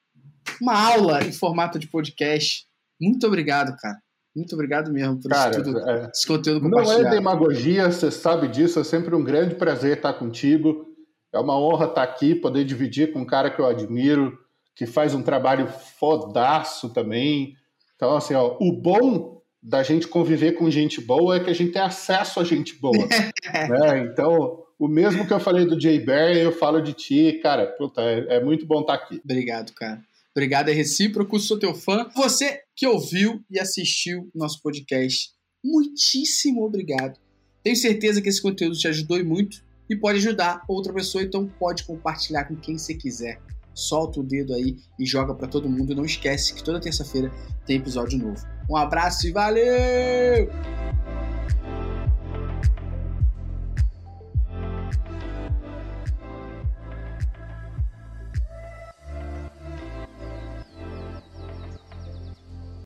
uma aula em formato de podcast. Muito obrigado, cara. Muito obrigado mesmo por cara, isso tudo, é, esse conteúdo compartilhado. Não é demagogia, você sabe disso. É sempre um grande prazer estar contigo. É uma honra estar aqui, poder dividir com um cara que eu admiro, que faz um trabalho fodaço também. Então, assim, ó, o bom da gente conviver com gente boa é que a gente tem acesso a gente boa. né? Então, o mesmo que eu falei do Jay Bear, eu falo de ti, cara, puta, é, é muito bom estar aqui. Obrigado, cara. Obrigado, é recíproco, sou teu fã. Você que ouviu e assistiu nosso podcast, muitíssimo obrigado. Tenho certeza que esse conteúdo te ajudou muito e pode ajudar outra pessoa, então pode compartilhar com quem você quiser. Solta o dedo aí e joga para todo mundo. Não esquece que toda terça-feira tem episódio novo. Um abraço e valeu!